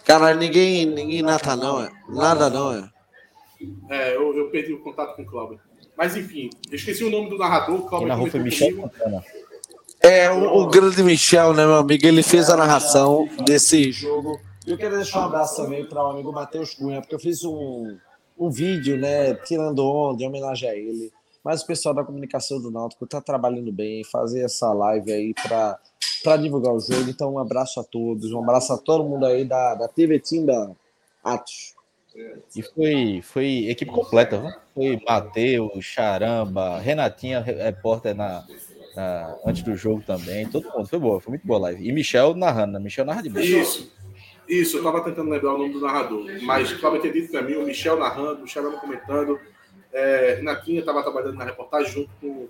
Cara, ninguém, ninguém nada não, é. Nada não, é. É, eu, eu perdi o contato com o Cláudio. Mas enfim, eu esqueci o nome do narrador. o Cláudio narrou foi Michel comigo. É, o, o grande Michel, né, meu amigo? Ele fez a narração desse jogo. E eu quero deixar um abraço também para o amigo Matheus Cunha, porque eu fiz um, um vídeo, né, tirando onda, em homenagem a ele. Mas o pessoal da comunicação do Náutico está trabalhando bem, fazer essa live aí para para divulgar o jogo. Então, um abraço a todos, um abraço a todo mundo aí da, da TV Timba Atos. E foi, foi equipe completa, viu? Foi Matheus, Charamba, Renatinha, re- repórter na, na- antes do jogo também. Todo mundo. Foi boa, foi muito boa live. E Michel narrando, né? Michel narra demais. Isso. Isso, eu tava tentando lembrar o nome do narrador. Mas Cláudio tinha dito pra mim, o Michel narrando, o Charama comentando. É, Renatinha estava trabalhando na reportagem junto com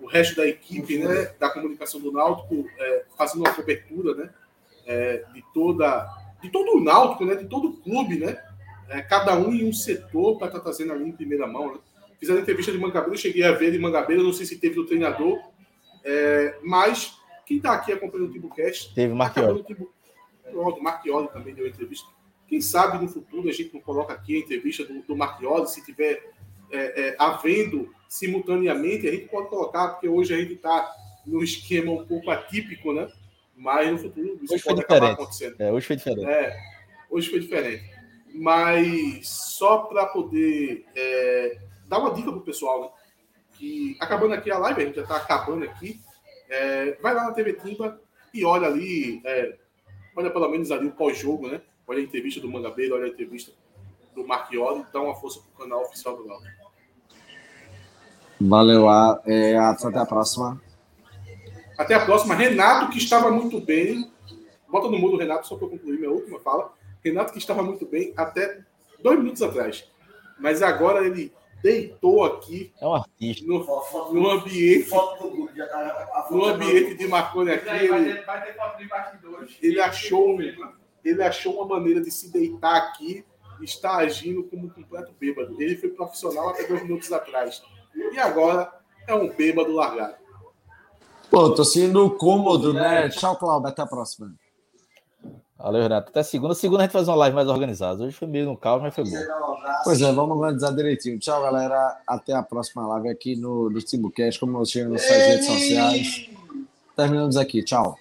o resto da equipe né, da comunicação do Náutico, é, fazendo uma cobertura né, é, de, toda, de todo o Náutico, né, de todo o clube, né, é, cada um em um setor para estar trazendo ali em primeira mão. Né. Fizeram entrevista de Mangabeira, cheguei a ver de Mangabeira, não sei se teve do treinador, é, mas quem está aqui acompanhando o Timbucast Teve Marchioli. Pronto, o Marchioli também deu entrevista. Quem sabe no futuro a gente não coloca aqui a entrevista do, do Marchioli, se tiver é, é, havendo simultaneamente, a gente pode colocar, porque hoje a gente está num esquema um pouco atípico, né? Mas no futuro isso Hoje pode acabar diferente. acontecendo. É, hoje foi diferente. É, hoje foi diferente. Mas só para poder é, dar uma dica pro pessoal, né? Que acabando aqui a live, a gente já está acabando aqui. é, vai lá na TV Timba e olha ali, é, olha pelo menos ali o pós-jogo, né? Olha a entrevista do Mangabeira, olha a entrevista do Marchioli, dá uma força pro canal oficial do Náutico. Valeu, a- é, até a próxima. Até a próxima. Renato, que estava muito bem. Bota no mudo, Renato, só para concluir minha última fala. Renato, que estava muito bem até dois minutos atrás. Mas agora ele deitou aqui É um artista. no, no ambiente. No ambiente de Marconi aqui. Ele, ele achou, ele achou uma maneira de se deitar aqui e está agindo como um completo bêbado. Ele foi profissional até dois minutos atrás. E agora é um bêbado largado. Pô, tô sendo cômodo, né? Tchau, Cláudio, até a próxima. Valeu, Renato. Até segunda. Segunda a gente faz uma live mais organizada. Hoje foi meio no caos, mas foi bom. Pois é, vamos organizar direitinho. Tchau, galera. Até a próxima live aqui no, no Timbucast, como nós chegamos nas suas redes sociais. Terminamos aqui. Tchau.